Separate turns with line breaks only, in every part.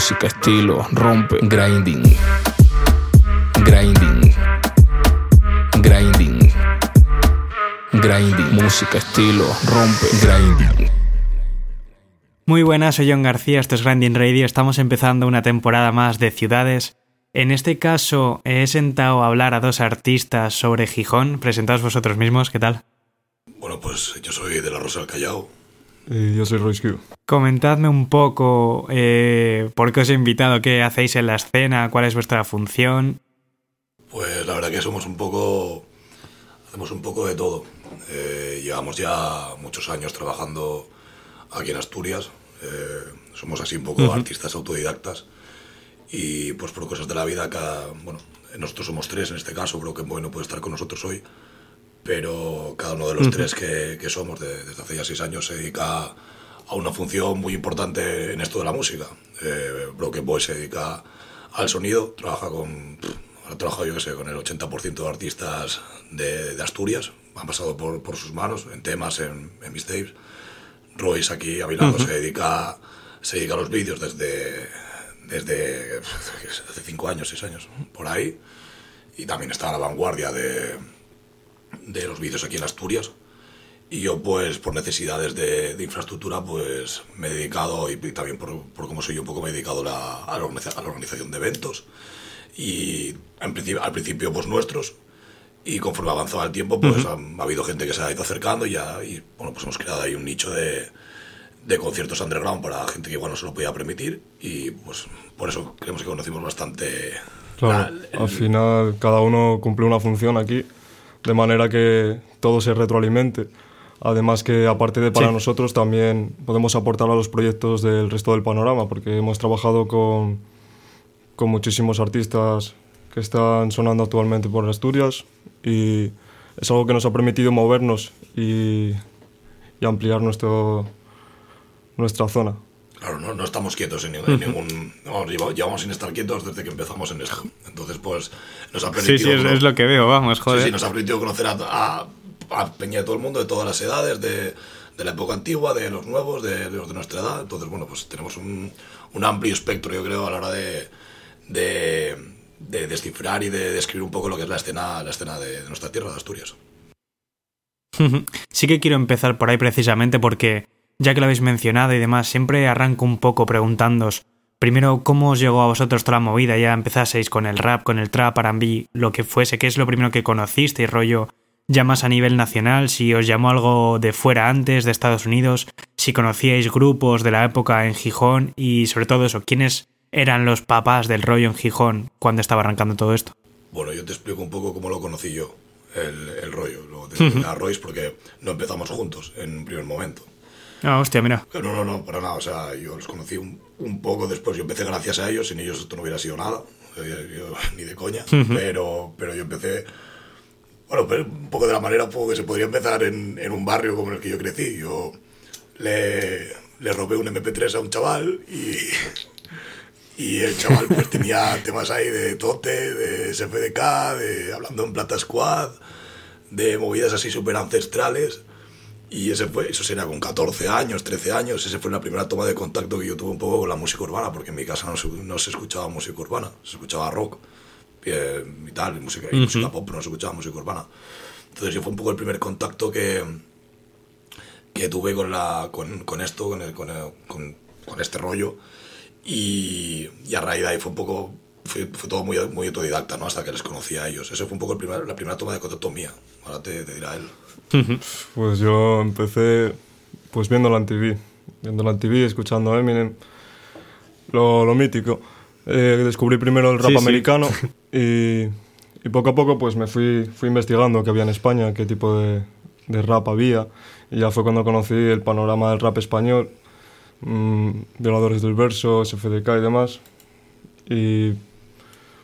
Música, estilo, rompe, grinding. Grinding. Grinding. Grinding. Música, estilo, rompe, grinding.
Muy buenas, soy John García, esto es Grinding Radio, estamos empezando una temporada más de ciudades. En este caso he sentado a hablar a dos artistas sobre Gijón, presentaos vosotros mismos, ¿qué tal?
Bueno, pues yo soy de la Rosa del Callao.
Y yo soy Royce Q.
Comentadme un poco eh, por qué os he invitado, qué hacéis en la escena, cuál es vuestra función.
Pues la verdad que somos un poco... Hacemos un poco de todo. Eh, llevamos ya muchos años trabajando aquí en Asturias. Eh, somos así un poco artistas autodidactas. Y pues por cosas de la vida, cada, bueno, nosotros somos tres en este caso, Broken Boy no puede estar con nosotros hoy, pero cada uno de los tres que, que somos de- desde hace ya seis años se dedica a una función muy importante en esto de la música. Eh, Broken Boy se dedica al sonido, trabaja con, ha trabajado yo que sé, con el 80% de artistas de, de Asturias, han pasado por, por sus manos en temas, en, en mixtapes. Royce aquí a mi lado se dedica se dedica a los vídeos desde desde hace cinco años, seis años, por ahí. Y también está a la vanguardia de, de los vídeos aquí en Asturias. Y yo, pues, por necesidades de, de infraestructura, pues, me he dedicado, y también por, por cómo soy yo un poco, me he dedicado la- a, la a la organización de eventos. Y en principio, al principio, pues, nuestros. Y conforme avanzaba el tiempo, pues, ha, ha habido gente que se ha ido acercando y, ya, y, bueno, pues hemos creado ahí un nicho de, de conciertos underground para gente que igual no se lo podía permitir. Y, pues, por eso creemos que conocimos bastante...
Claro,
la- el-
al final cada uno cumple una función aquí, de manera que todo se retroalimente. Además que aparte de para
Sí.
nosotros también podemos aportar a los proyectos del resto del panorama, porque hemos trabajado con, con muchísimos artistas que están sonando actualmente por Asturias y es algo que nos ha permitido movernos y, y ampliar nuestro, nuestra zona.
Claro, no, no estamos quietos en, ningún- en ningún... Vamos, lleva- llevamos sin estar quietos desde que empezamos en esto. Entonces, pues, nos ha
Sí,
permitido...
sí, es,
cono-
es lo que veo, vamos,
sí,
joder.
sí, nos ha permitido conocer a, a, a Peña de todo el mundo, de todas las edades, de, de la época antigua, de los nuevos, de, de los de nuestra edad. Entonces, bueno, pues tenemos un, un amplio espectro, yo creo, a la hora de, de, de descifrar y de describir un poco lo que es la escena, la escena de, de nuestra tierra, de Asturias.
Sí que quiero empezar por ahí precisamente porque, ya que lo habéis mencionado y demás, siempre arranco un poco preguntándoos, primero, ¿cómo os llegó a vosotros toda la movida? Ya empezaseis con el rap, con el trap, R&B, lo que fuese, ¿qué es lo primero que conocisteis, rollo? Ya más a nivel nacional, si os llamó algo de fuera antes, de Estados Unidos, si conocíais grupos de la época en Gijón y sobre todo eso, ¿quiénes eran los papás del rollo en Gijón cuando estaba arrancando todo esto?
Bueno, yo te explico un poco cómo lo conocí yo, el, el rollo, lo de a Royce, porque no empezamos juntos en un primer momento.
Ah, hostia, mira.
No, no, no, para nada. O sea, yo los conocí un, un poco después. Yo empecé gracias a ellos. Sin ellos esto no hubiera sido nada. Yo- yo- ni de coña. pero, pero yo empecé. Bueno, pero un poco de la manera que se podría empezar en, en un barrio como el que yo crecí. Yo le, le robé un MP3 a un chaval y. Y el chaval pues tenía temas ahí de Tote, de SFDK, de hablando en Plata Squad, de movidas así súper ancestrales. Y ese fue, eso sería con 14 años, 13 años, ese fue la primera toma de contacto que yo tuve un poco con la música urbana, porque en mi casa no se, no se escuchaba música urbana, se escuchaba rock eh, y tal, y música, y música pop, pero no se escuchaba música urbana. Entonces yo fue un poco el primer contacto que, que tuve con, la, con, con esto, con, el- con, el- con- con este rollo, y, y a raíz de ahí fue un poco, fue, fue todo muy, muy autodidacta, ¿no? Hasta que les conocí a ellos. Esa fue un poco el primer, la primera toma de contacto mía, ahora te, te dirá él.
Pues yo empecé pues viendo la TV, viendo la TV, escuchando Eminem, lo, lo mítico. Eh, descubrí primero el rap
Sí, sí.
americano y, y poco a poco pues me fui, fui investigando qué había en España, qué tipo de, de rap había y ya fue cuando conocí el panorama del rap español, mm, Violadores del Verso, SFDK y demás. Y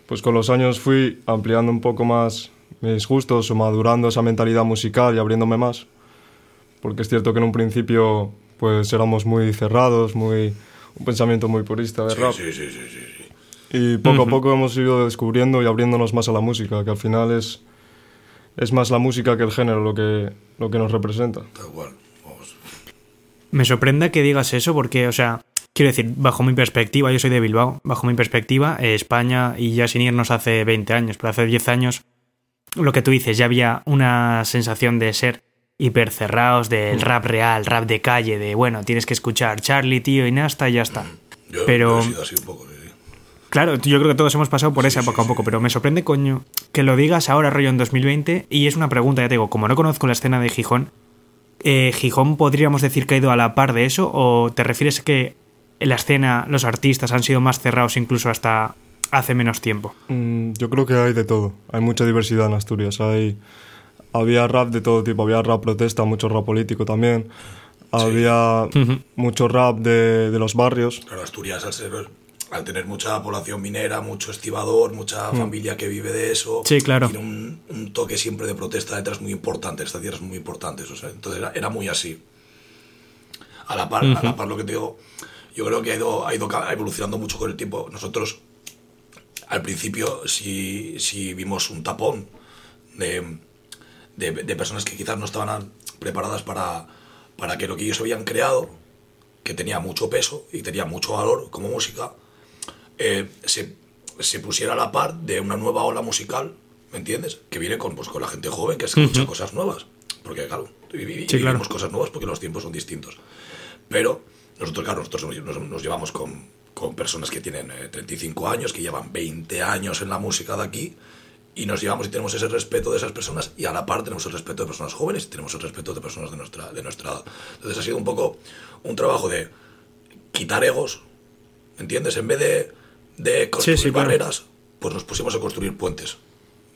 pues con los años fui ampliando un poco más mis gustos o madurando esa mentalidad musical y abriéndome más. Porque es cierto que en un principio pues éramos muy cerrados, muy un pensamiento muy purista de
Sí,
rap.
sí, sí, sí, sí, sí.
Y poco a poco hemos ido descubriendo y abriéndonos más a la música, que al final es, es más la música que el género lo que, lo que nos representa.
Tal cual. Vamos.
Me sorprende que digas eso porque, o sea, quiero decir, bajo mi perspectiva, yo soy de Bilbao, bajo mi perspectiva, eh, España, y ya sin irnos hace 20 años, pero hace 10 años, lo que tú dices, ya había una sensación de ser hipercerrados del rap real, rap de calle, de bueno, tienes que escuchar Charlie, tío, y Nasta y ya está.
Yo,
Pero-
yo he sido así un poco, sí.
Claro, yo creo que todos hemos pasado por esa
sí,
época un
sí.
poco, pero me sorprende, coño, que lo digas ahora, rollo en 2020, y es una pregunta, ya te digo, como no conozco la escena de Gijón, eh, ¿Gijón podríamos decir que ha ido a la par de eso? ¿O te refieres que en la escena los artistas han sido más cerrados incluso hasta hace menos tiempo?
Mm, yo creo que hay de todo. Hay mucha diversidad en Asturias. Hay, había rap de todo tipo. Había rap protesta, mucho rap político también. Había mucho rap de, de los barrios.
Claro, Asturias, al, ser, al tener mucha población minera, mucho estibador, mucha familia que vive de eso,
Sí, claro.
tiene un, un toque siempre de protesta detrás muy importante, estas tierras muy importantes. O sea, entonces era, era muy así. A la par, a la par lo que te digo, yo creo que ha ido, ha ido evolucionando mucho con el tiempo. Nosotros, al principio, sí, sí vimos un tapón de, de, de personas que quizás no estaban preparadas para, para que lo que ellos habían creado, que tenía mucho peso y tenía mucho valor como música, eh, se, se pusiera a la par de una nueva ola musical, ¿me entiendes? Que viene con, pues, con la gente joven que escucha cosas nuevas. Porque, claro, y
Sí, claro.
vivimos cosas nuevas porque los tiempos son distintos. Pero nosotros, claro, nosotros nos, llevamos con, con personas que tienen eh, 35 años, que llevan 20 años en la música de aquí, y nos llevamos y tenemos ese respeto de esas personas, y a la par tenemos el respeto de personas jóvenes y tenemos el respeto de personas de nuestra, de nuestra edad. Entonces ha sido un poco un trabajo de quitar egos, ¿entiendes? En vez de, de construir
sí,
barreras, pues nos pusimos a construir puentes,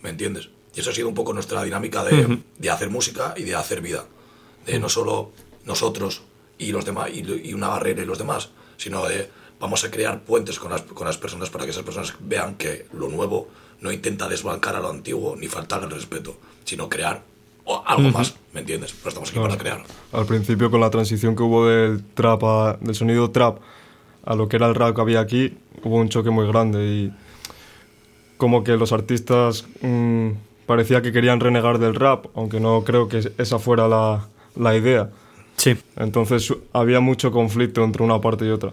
¿me entiendes? Y eso ha sido un poco nuestra dinámica de, de hacer música y de hacer vida. De no solo nosotros y los demás, y, y una barrera y los demás, sino de vamos a crear puentes con las, con las personas para que esas personas vean que lo nuevo no intenta desbancar a lo antiguo ni faltar al respeto, sino crear algo más, ¿me entiendes? Pero estamos aquí para crear.
Al principio, con la transición que hubo del trap a- del sonido trap a lo que era el rap que había aquí, hubo un choque muy grande y como que los artistas mm, parecía que querían renegar del rap, aunque no creo que esa fuera la, la idea.
Sí.
Entonces había mucho conflicto entre una parte y otra.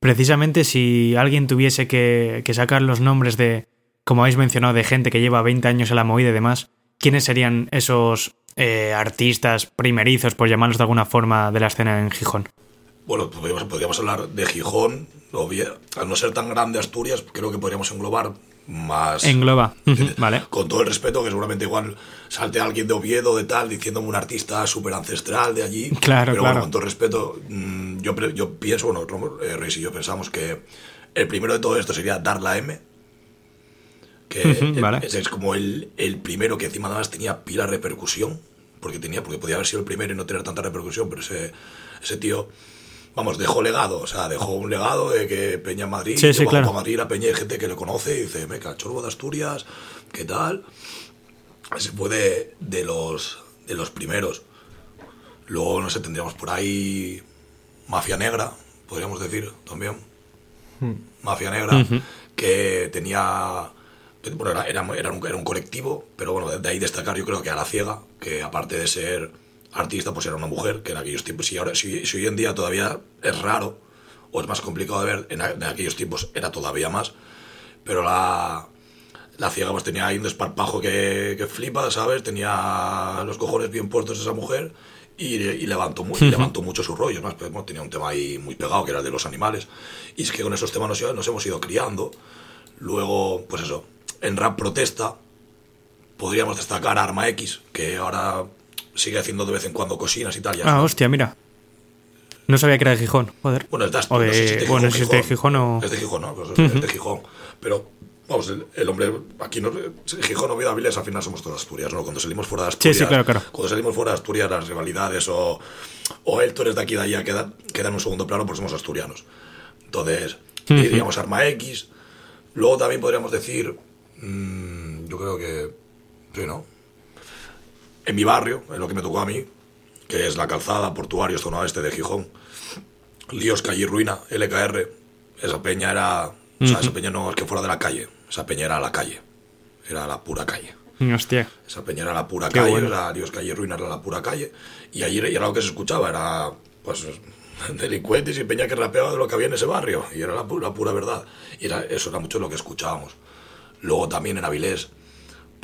Precisamente si alguien tuviese que, que sacar los nombres de, como habéis mencionado, de gente que lleva 20 años en la movida y demás, ¿quiénes serían esos eh, artistas primerizos, por llamarlos de alguna forma, de la escena en Gijón?
Bueno, podríamos, podríamos hablar de Gijón, o bien, al no ser tan grande Asturias, creo que podríamos englobar más...
Engloba. Vale.
Con todo el respeto, que seguramente igual salte alguien de Oviedo, de tal, diciéndome un artista súper ancestral de allí.
Claro,
Pero
claro.
bueno, con todo el respeto, mm, yo, yo pienso, bueno, eh, Reis y yo pensamos que el primero de todo esto sería Dar la M. Que
Ujú,
el-
vale.
ese es como el, el primero que encima además tenía pila repercusión. Porque tenía, porque podía haber sido el primero y no tener tanta repercusión, pero ese, ese tío, vamos, dejó legado, o sea, dejó un legado de que Peña Madrid,
Sí, sí, claro.
a Madrid a Peña hay gente que le conoce y dice, meca, Chorbo de Asturias, ¿qué tal? Ese fue de, de los, de los primeros. Luego, no sé, tendríamos por ahí Mafia Negra, podríamos decir también. Mafia Negra, que tenía. Bueno, era, era, era un, era un colectivo, pero bueno, de, de ahí destacar yo creo que a la ciega, que aparte de ser artista, pues era una mujer, que en aquellos tiempos, si, ahora, si, si hoy en día todavía es raro, o es más complicado de ver, en, a- en aquellos tiempos era todavía más, pero la, la ciega pues tenía ahí un desparpajo que, que flipa, ¿sabes? Tenía los cojones bien puestos esa mujer y, y levantó, mu- y levantó mucho su rollo. Más, pues, bueno, tenía un tema ahí muy pegado que era el de los animales. Y es que con esos temas nos, nos hemos ido criando. Luego, pues eso, en rap protesta podríamos destacar Arma X, que ahora sigue haciendo de vez en cuando cocinas y tal. ya
Ah,
es-
hostia, mira. No sabía que era de Gijón, joder.
bueno, es de,
O de-
no sé si es de
bueno, si es de Gijón o-
Es de Gijón, ¿no? Pues es de Gijón. Pero, vamos, el, el hombre, aquí no, Gijón, Oviedo, Avilés, al final somos todas Asturias, ¿no? Cuando salimos fuera de
Sí,
Asturias...
sí, claro, claro.
Cuando salimos fuera de Asturias, las rivalidades o, o el tú eres de aquí de allá quedan, quedan en un segundo plano porque somos asturianos. Entonces, diríamos Arma X. Luego también podríamos decir, mm, yo creo que, sí, ¿no? En mi barrio, en lo que me tocó a mí, que es la calzada, portuario, zona oeste de Gijón, Líos, calle y ruina, LKR, esa peña era, o sea, esa peña no es que fuera de la calle, esa peña era la calle, era la pura calle.
Hostia.
Esa peña era la pura
Qué
calle,
bueno.
era Dios calle y ruinas era la pura calle. Y allí era, lo que se escuchaba, era pues delincuentes y peña que rapeaba de lo que había en ese barrio. Y era la, la pura verdad. Y era, eso era mucho lo que escuchábamos. Luego también en Avilés,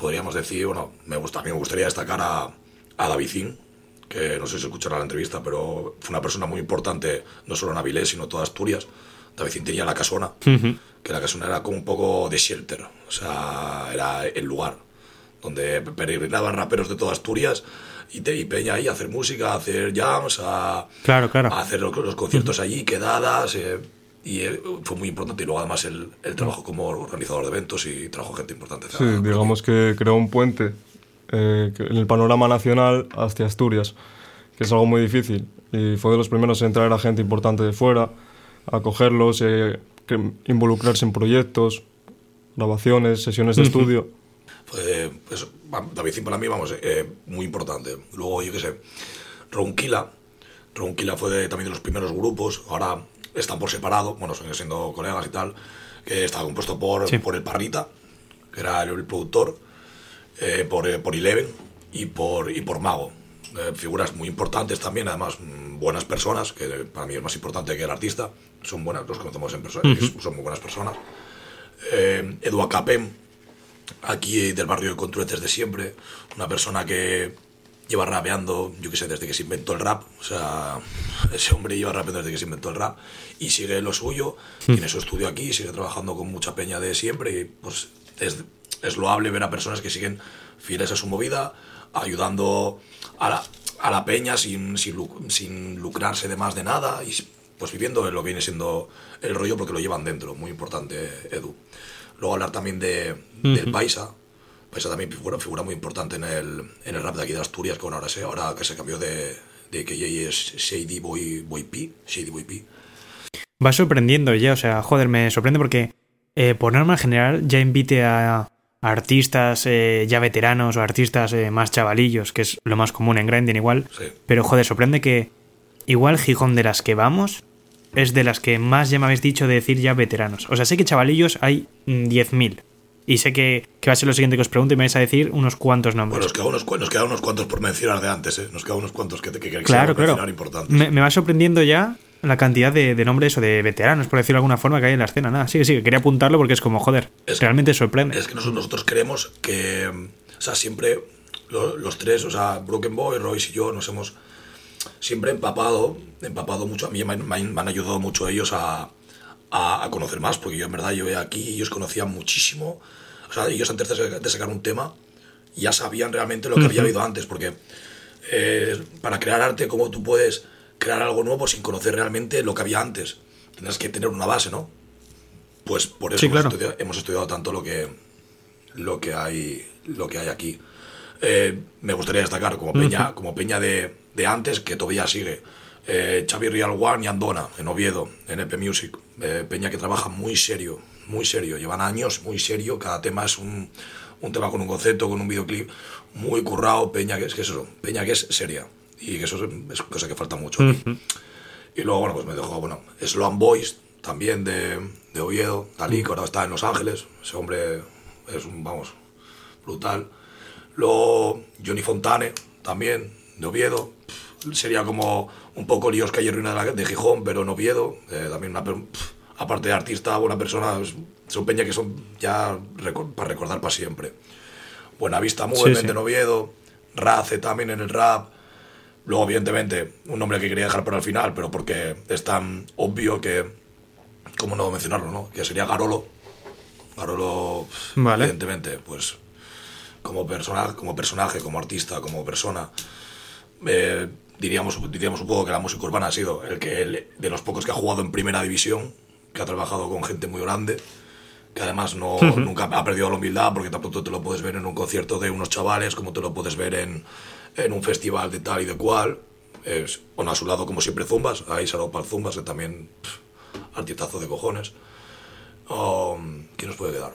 podríamos decir, bueno, me gusta, a mí me gustaría destacar a, a Davicín, que no sé si escuchará la entrevista, pero fue una persona muy importante, no solo en Avilés, sino en toda Asturias. Davicín tenía la casona, que la casona era como un poco de shelter, o sea, era el lugar donde peregrinaban raperos de toda Asturias y, te, y Peña ahí a hacer música, a hacer jams, a,
Claro, claro.
a hacer los, los conciertos allí, quedadas. eh, y eh, fue muy importante. Y luego, además, el, el trabajo como organizador de eventos y trabajo gente importante.
Sí, digamos que creó un puente eh, en el panorama nacional hacia Asturias, que es algo muy difícil. Y fue de los primeros en traer a gente importante de fuera, a cogerlos, eh, que- involucrarse en proyectos, grabaciones, sesiones de estudio.
Fue, pues, David Zin para mí, vamos, eh, muy importante. Luego, yo qué sé, Ronquila. Ronquila fue de- también de los primeros grupos. Ahora están por separado, bueno, siguen siendo colegas y tal. Que estaba compuesto por,
Sí.
por el Parrita, que era el, el productor, eh, por, eh, por Eleven y por, y por Mago. Eh, figuras muy importantes también, además mm, buenas personas, que para mí es más importante que el artista. Son buenas, los conocemos en persona, y son muy buenas personas. Eh, Edu Acapem, aquí del barrio de Contruez desde siempre, una persona que lleva rapeando, yo qué sé, desde que se inventó el rap, o sea, ese hombre lleva rapeando desde que se inventó el rap y sigue lo suyo, tiene su estudio aquí, sigue trabajando con mucha peña de siempre y pues es, es loable ver a personas que siguen fieles a su movida, ayudando a la, a la peña sin, sin, sin lucrarse de más de nada y pues viviendo lo que viene siendo el rollo porque lo llevan dentro, muy importante Edu. Luego hablar también de, del Paisa. Paisa también figura, figura muy importante en el, en el rap de aquí de Asturias, que bueno, ahora, se, ahora que se cambió de, de que es Shady Boy, Boy P. Shady Boy P.
Va sorprendiendo ya, o sea, joder, me sorprende porque eh, por norma general ya invite a artistas eh, ya veteranos o artistas eh, más chavalillos, que es lo más común en Grinding igual.
Sí.
Pero joder, sorprende que igual Gijón de las que vamos es de las que más ya me habéis dicho de decir ya veteranos. O sea, sé que chavalillos hay mm, 10.000. Y sé que, que va a ser lo siguiente que os pregunto y me vais a decir unos cuantos
Bueno,
nombres.
nos quedan unos, nos quedan unos cuantos por mencionar de antes, ¿eh? Nos quedan unos cuantos que, que, que
claro,
queremos
claro.
mencionar importantes.
Me, me va sorprendiendo ya la cantidad de, de nombres o de veteranos, por decirlo de alguna forma, que hay en la escena. Nada, sí sí, que quería apuntarlo porque es como, joder,
Es-
realmente sorprende.
Es que nosotros, nosotros creemos que, o sea, siempre lo- los tres, o sea, Broken Boy, Royce y yo nos hemos siempre empapado, empapado mucho. A mí me, me han ayudado mucho ellos a, a, a conocer más, porque yo en verdad llegué aquí ellos conocían muchísimo. O sea, ellos antes de, de sacar un tema ya sabían realmente lo que había habido antes, porque eh, para crear arte, ¿cómo tú puedes crear algo nuevo sin conocer realmente lo que había antes? Tienes que tener una base, ¿no? Pues por eso
Sí,
hemos,
claro.
estudiado, hemos estudiado tanto lo que, lo que, hay, lo que hay aquí. Eh, me gustaría destacar como peña, como peña de, de antes que todavía sigue. Eh, Xavi Real One y Andona en Oviedo, en EP Music. Eh, peña que trabaja muy serio, muy serio. Llevan años muy serio. Cada tema es un, un tema con un concepto, con un videoclip muy currado. Peña que es que es eso, peña que es seria. Y que eso es, es cosa que falta mucho. Y luego, bueno, pues me dejó, bueno, Sloan Boys, también de, de Oviedo, Dalí, que ahora está en Los Ángeles. Ese hombre es un, vamos, brutal. Luego Johnny Fontane, también, de Oviedo. Sería como un poco Líos Calle Ruina de, la- de Gijón, pero en Oviedo. Eh, también una, pff, aparte de artista, buena persona, son peña que son ya para recordar para siempre. Buenavista Movement
sí.
en Oviedo, Race también en el rap. Luego, evidentemente, un nombre que quería dejar para el final, pero porque es tan obvio que, ¿cómo no mencionarlo, no? Que sería Garolo. Garolo,
Vale.
evidentemente, pues como personaje, como personaje, como artista, como persona, eh, diríamos, diríamos un poco que la música urbana ha sido el que el- de los pocos que ha jugado en primera división, que ha trabajado con gente muy grande, que además no, nunca ha perdido la humildad porque tampoco te lo puedes ver en un concierto de unos chavales como te lo puedes ver en, en un festival de tal y de cual. Es, bueno, a su lado, como siempre, Zumbas, ahí Saro para Zumbas, que también pff, artistazo de cojones. Um, ¿Quién nos puede quedar?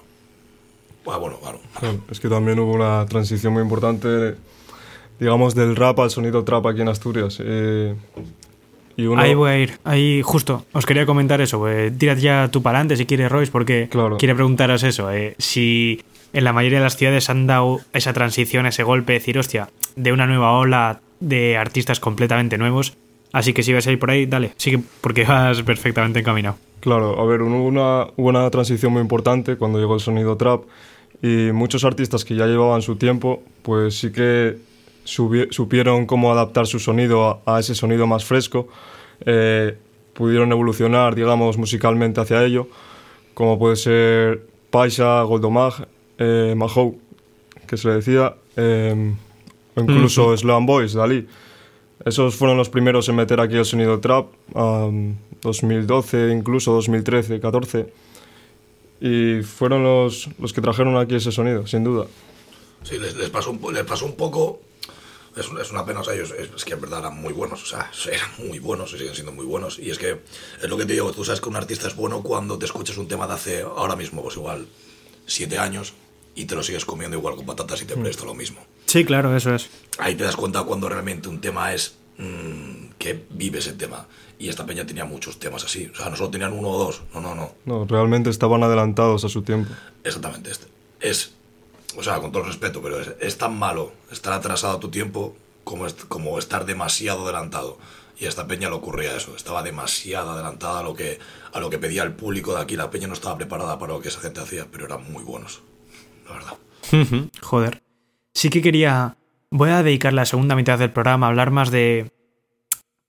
Ah, bueno. Claro,
Es que también hubo una transición muy importante, digamos, del rap al sonido trap aquí en Asturias. Eh, y uno,
Ahí voy a ir, ahí justo. Os quería comentar eso. Eh, tirad ya tú para adelante si quieres, Royce, porque
Claro.
quiere preguntaros eso. eh, si en la mayoría de las ciudades han dado esa transición, ese golpe, decir, hostia, de una nueva ola de artistas completamente nuevos Así que si vas a ir por ahí, dale, sigue porque vas perfectamente encaminado.
Claro, a ver, hubo una, una transición muy importante cuando llegó el sonido trap y muchos artistas que ya llevaban su tiempo, pues sí que supieron cómo adaptar su sonido a, a ese sonido más fresco, eh, pudieron evolucionar, digamos, musicalmente hacia ello, como puede ser Paisa, Goldomag, eh, Mahou, que se le decía, eh, o incluso Sloan Boys, Dalí. Esos fueron los primeros en meter aquí el sonido trap, um, 2012, incluso 2013, 14. Y fueron los, los que trajeron aquí ese sonido, sin duda.
Sí, les, les pasó, un, les pasó un poco. Es, es una pena, o sea, ellos es, es que en verdad eran muy buenos, o sea, eran muy buenos y siguen siendo muy buenos. Y es que es lo que te digo, tú sabes que un artista es bueno cuando te escuchas un tema de hace ahora mismo, pues igual, siete años y te lo sigues comiendo igual con patatas y te presta lo mismo.
Sí, claro, eso es.
Ahí te das cuenta cuando realmente un tema es mm, que vive ese tema. Y esta peña tenía muchos temas así, o sea, no solo tenían uno o dos, no, no, no.
No, realmente estaban adelantados a su tiempo.
Exactamente este. Es, o sea, con todo el respeto, pero es, tan malo estar atrasado a tu tiempo como, como estar demasiado adelantado. Y a esta peña le ocurría eso, estaba demasiado adelantada a lo, que, a lo que pedía el público de aquí. La peña no estaba preparada para lo que esa gente hacía, pero eran muy buenos, la verdad.
Joder. Sí que quería. Voy a dedicar la segunda mitad del programa a hablar más de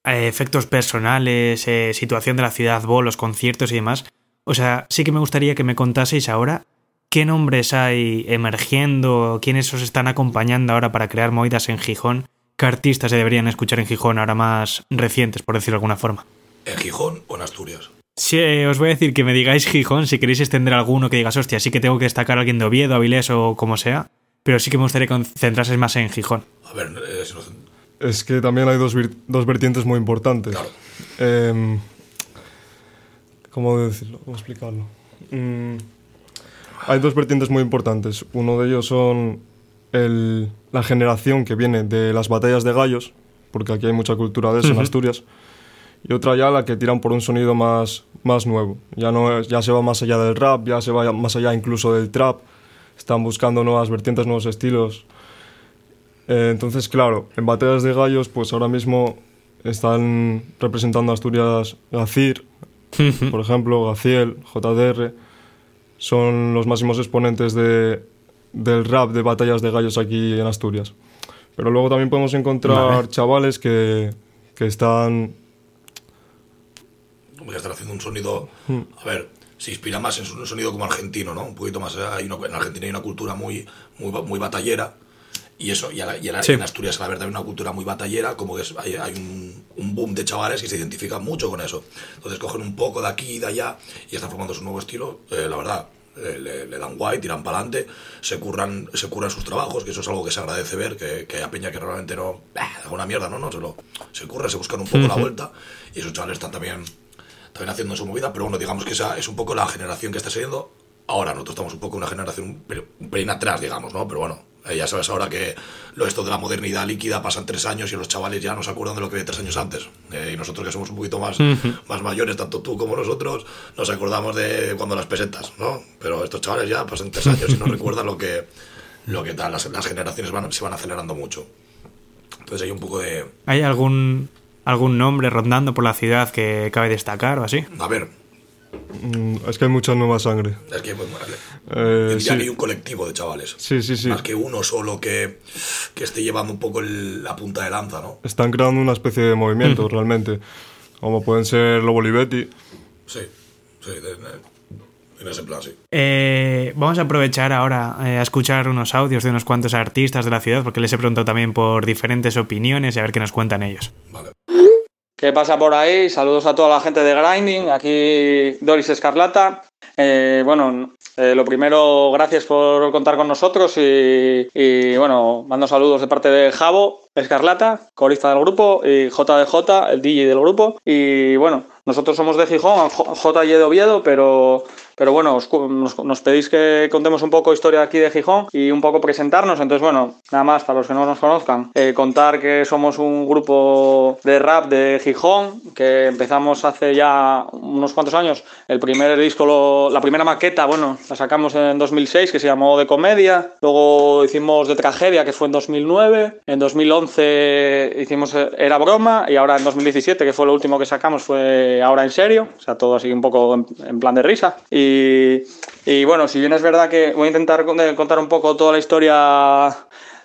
eh, efectos personales, eh, situación de la ciudad, bolos, conciertos y demás. O sea, sí que me gustaría que me contaseis ahora qué nombres hay emergiendo, quiénes os están acompañando ahora para crear movidas en Gijón, qué artistas se deberían escuchar en Gijón ahora más recientes, por decirlo de alguna forma.
¿En Gijón o en Asturias?
Sí, os voy a decir que me digáis Gijón si queréis extender alguno que digas, hostia, sí que tengo que destacar a alguien de Oviedo, Avilés o como sea, pero sí que me gustaría concentrarse más en Gijón.
A ver, eh,
Es que también hay dos, vir- dos vertientes muy importantes.
Claro.
Em, ¿Cómo decirlo? ¿Cómo explicarlo? Mm, hay dos vertientes muy importantes. Uno de ellos son el- la generación que viene de las batallas de gallos, porque aquí hay mucha cultura de eso en Asturias. Y otra ya la que tiran por un sonido más, más nuevo. Ya, no ya se va más allá del rap, ya se va más allá incluso del trap. Están buscando nuevas vertientes, nuevos estilos. Eh, entonces, claro, en batallas de gallos, pues ahora mismo están representando a Asturias Gacir, por ejemplo, Gaciel, JDR, son los máximos exponentes de, del rap de batallas de gallos aquí en Asturias. Pero luego también podemos encontrar
Vale.
chavales que, que están...
como que están haciendo un sonido, a ver, se inspira más en un sonido como argentino, ¿no? Un poquito más, eh, hay una- en Argentina hay una cultura muy, muy batallera, y eso, y, a la- y a la-
Sí.
en Asturias, a ver, también una cultura muy batallera, como que es- hay, hay un, un boom de chavales que se identifican mucho con eso. Entonces cogen un poco de aquí y de allá, y están formando su nuevo estilo, eh, la verdad. eh, Le, le dan guay, tiran para adelante, se curran, se curran sus trabajos, que eso es algo que se agradece ver, que, que a Peña que realmente no, haga una mierda, no, no, se, lo, se curra, se buscan un poco la vuelta, y esos chavales están también también haciendo su movida, pero bueno, digamos que esa es un poco la generación que está saliendo. Ahora nosotros estamos un poco una generación un pelín atrás, digamos, ¿no? Pero bueno, eh, ya sabes ahora que lo esto de la modernidad líquida pasan tres años y los chavales ya no se acuerdan de lo que de tres años antes. Eh, y nosotros que somos un poquito más, más mayores, tanto tú como nosotros, nos acordamos de cuando las pesetas, ¿no? Pero estos chavales ya pasan tres años y no recuerdan lo que, lo que tal. Las, las generaciones van, se van acelerando mucho. Entonces hay un poco de...
¿Hay algún, algún nombre rondando por la ciudad que cabe destacar o así?
A ver,
Es que hay mucha nueva sangre.
es que pues,
Eh,
Yo diría
sí.
hay un colectivo de chavales.
Sí, sí, sí.
Más que uno solo que, que esté llevando un poco el- la punta de lanza, ¿no?
Están creando una especie de movimiento realmente. Como pueden ser Lobo Olivetti.
Sí, sí, de- de- en ese plan, sí.
Eh, vamos a aprovechar ahora eh, a escuchar unos audios de unos cuantos artistas de la ciudad, porque les he preguntado también por diferentes opiniones y a ver qué nos cuentan ellos.
Vale.
¿Qué pasa por ahí? Saludos a toda la gente de Grinding, aquí Doris Escarlata. Eh, bueno, eh, lo primero, gracias por contar con nosotros y, bueno, mando saludos de parte de Javo Escarlata, corista del grupo, y JDJ, el DJ del grupo. Y bueno, nosotros somos de Gijón, JY de Oviedo, pero pero bueno, nos, pedís que contemos un poco historia aquí de Gijón y un poco presentarnos. Entonces, bueno, nada más para los que no nos conozcan, eh, contar que somos un grupo de rap de Gijón, que empezamos hace ya unos cuantos años. El primer disco, la primera maqueta, bueno, la sacamos en 2006, que se llamó De Comedia. Luego hicimos De Tragedia, que fue en 2009. En 2011 hicimos eh, Era Broma y ahora en 2017, que fue lo último que sacamos, fue Ahora en Serio. O sea, todo así un poco en, plan de risa. Y, y, bueno, si bien es verdad que voy a intentar contar un poco toda la historia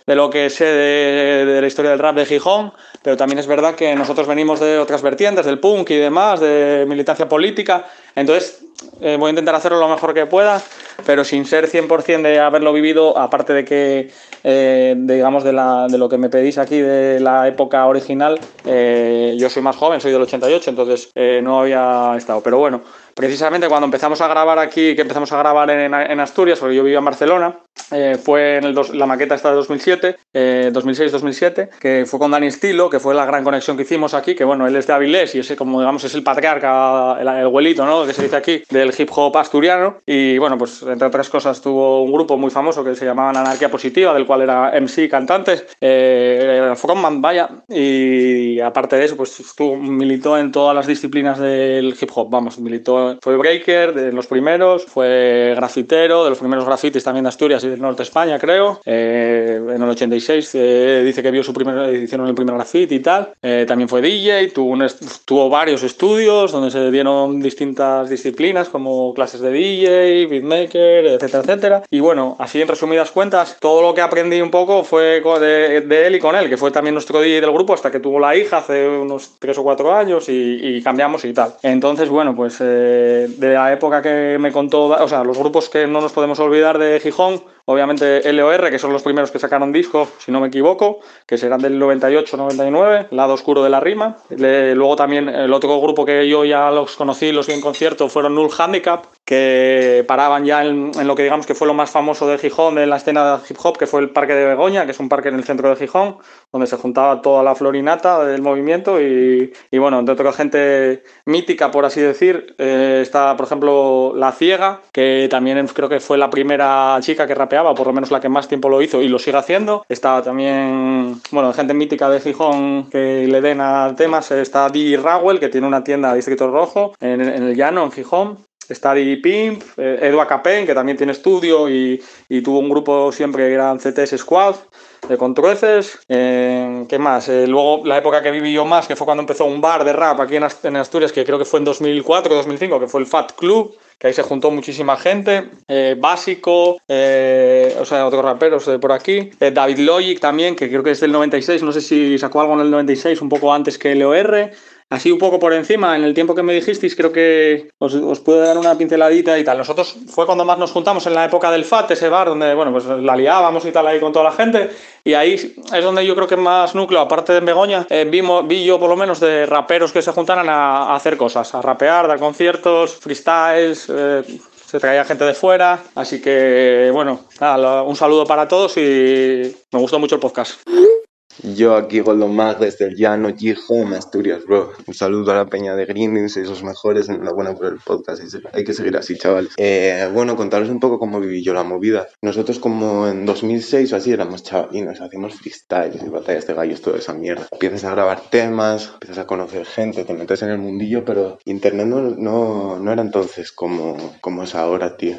de lo que sé de, la historia del rap de Gijón, pero también es verdad que nosotros venimos de otras vertientes, del punk y demás, de militancia política, entonces eh, voy a intentar hacerlo lo mejor que pueda, pero sin ser 100% de haberlo vivido, aparte de que, eh, digamos, de, lo que me pedís aquí de la época original, eh, yo soy más joven, soy del 88, entonces no había estado, pero bueno, precisamente cuando empezamos a grabar aquí, que empezamos a grabar en, Asturias, porque yo vivía en Barcelona, eh, fue en el la maqueta esta de 2007, 2006-2007, eh, que fue con Dani Estilo, que fue la gran conexión que hicimos aquí, que bueno, él es de Avilés y ese como digamos es el patriarca, el, abuelito, ¿no? Que se dice aquí, del hip hop asturiano. Y bueno, pues entre otras cosas tuvo un grupo muy famoso que se llamaba Anarquía Positiva, del cual era MC cantantes, eh, frontman, vaya, y aparte de eso, pues estuvo, militó en todas las disciplinas del hip hop, vamos, militó, fue breaker de los primeros, fue grafitero, de los primeros grafitis también de Asturias y del norte de España, creo. Eh, en el 86 eh, dice que vio su primera edición en el primer graffiti y tal. Eh, también fue DJ, tuvo, tuvo varios estudios donde se dieron distintas disciplinas como clases de DJ, beatmaker, etcétera, etcétera. Y bueno, así en resumidas cuentas, todo lo que aprendí un poco fue de, él y con él, que fue también nuestro DJ del grupo hasta que tuvo la hija hace unos 3 o 4 años y, y cambiamos y tal. Entonces, bueno, pues de la época que me contó, o sea, los grupos que no nos podemos olvidar de Gijón, Obviamente LOR, que son los primeros que sacaron disco, si no me equivoco, que serán del 98-99, Lado Oscuro de la Rima. luego también el otro grupo que yo ya los conocí, los vi en concierto, fueron Null Handicap, que paraban ya en, lo que digamos que fue lo más famoso de Gijón, de la escena de hip hop, que fue el Parque de Begoña, que es un parque en el centro de Gijón, donde se juntaba toda la florinata del movimiento y, bueno, entre otra gente mítica, por así decir, eh, está, por ejemplo, La Ciega, que también creo que fue la primera chica que por lo menos la que más tiempo lo hizo y lo sigue haciendo. Está también, bueno, gente mítica de Gijón que le den a temas, está Di Rawell, que tiene una tienda Distrito Rojo en, en el Llano, en Gijón. Está Didi Pimp, eh, Capen, que también tiene estudio y, tuvo un grupo siempre que eran CTS Squad, de Contrueces. Eh, ¿Qué más? Eh, luego la época que viví yo más, que fue cuando empezó un bar de rap aquí en, Asturias, que creo que fue en 2004 2005, que fue el Fat Club que ahí se juntó muchísima gente, Básico, o sea, otros raperos de por aquí, David Logic también, que creo que es del 96, no sé si sacó algo en el 96, un poco antes que LOR, Así un poco por encima, en el tiempo que me dijisteis, creo que os, os puedo dar una pinceladita y tal. Nosotros fue cuando más nos juntamos en la época del FAT, ese bar donde, bueno, pues la liábamos y tal ahí con toda la gente. Y ahí es donde yo creo que más núcleo, aparte de Begoña, eh, vimos, vi yo por lo menos de raperos que se juntaran a, hacer cosas, a rapear, dar conciertos, freestyles. Eh, se traía gente de fuera, así que bueno, nada, un saludo para todos y me gustó mucho el podcast.
Yo aquí Goldomar desde el llano Gijón, Asturias, bro. Un saludo a la peña de Grindings, esos mejores, enhorabuena por el podcast. Hay que seguir así, chavales. Eh, bueno, contaros un poco cómo viví yo la movida. Nosotros como en 2006 o así éramos chavalinos, hacíamos freestyles y batallas de gallos, toda esa mierda. Empiezas a grabar temas, empiezas a conocer gente, te metes en el mundillo, pero internet no, no, no era entonces como, como es ahora, tío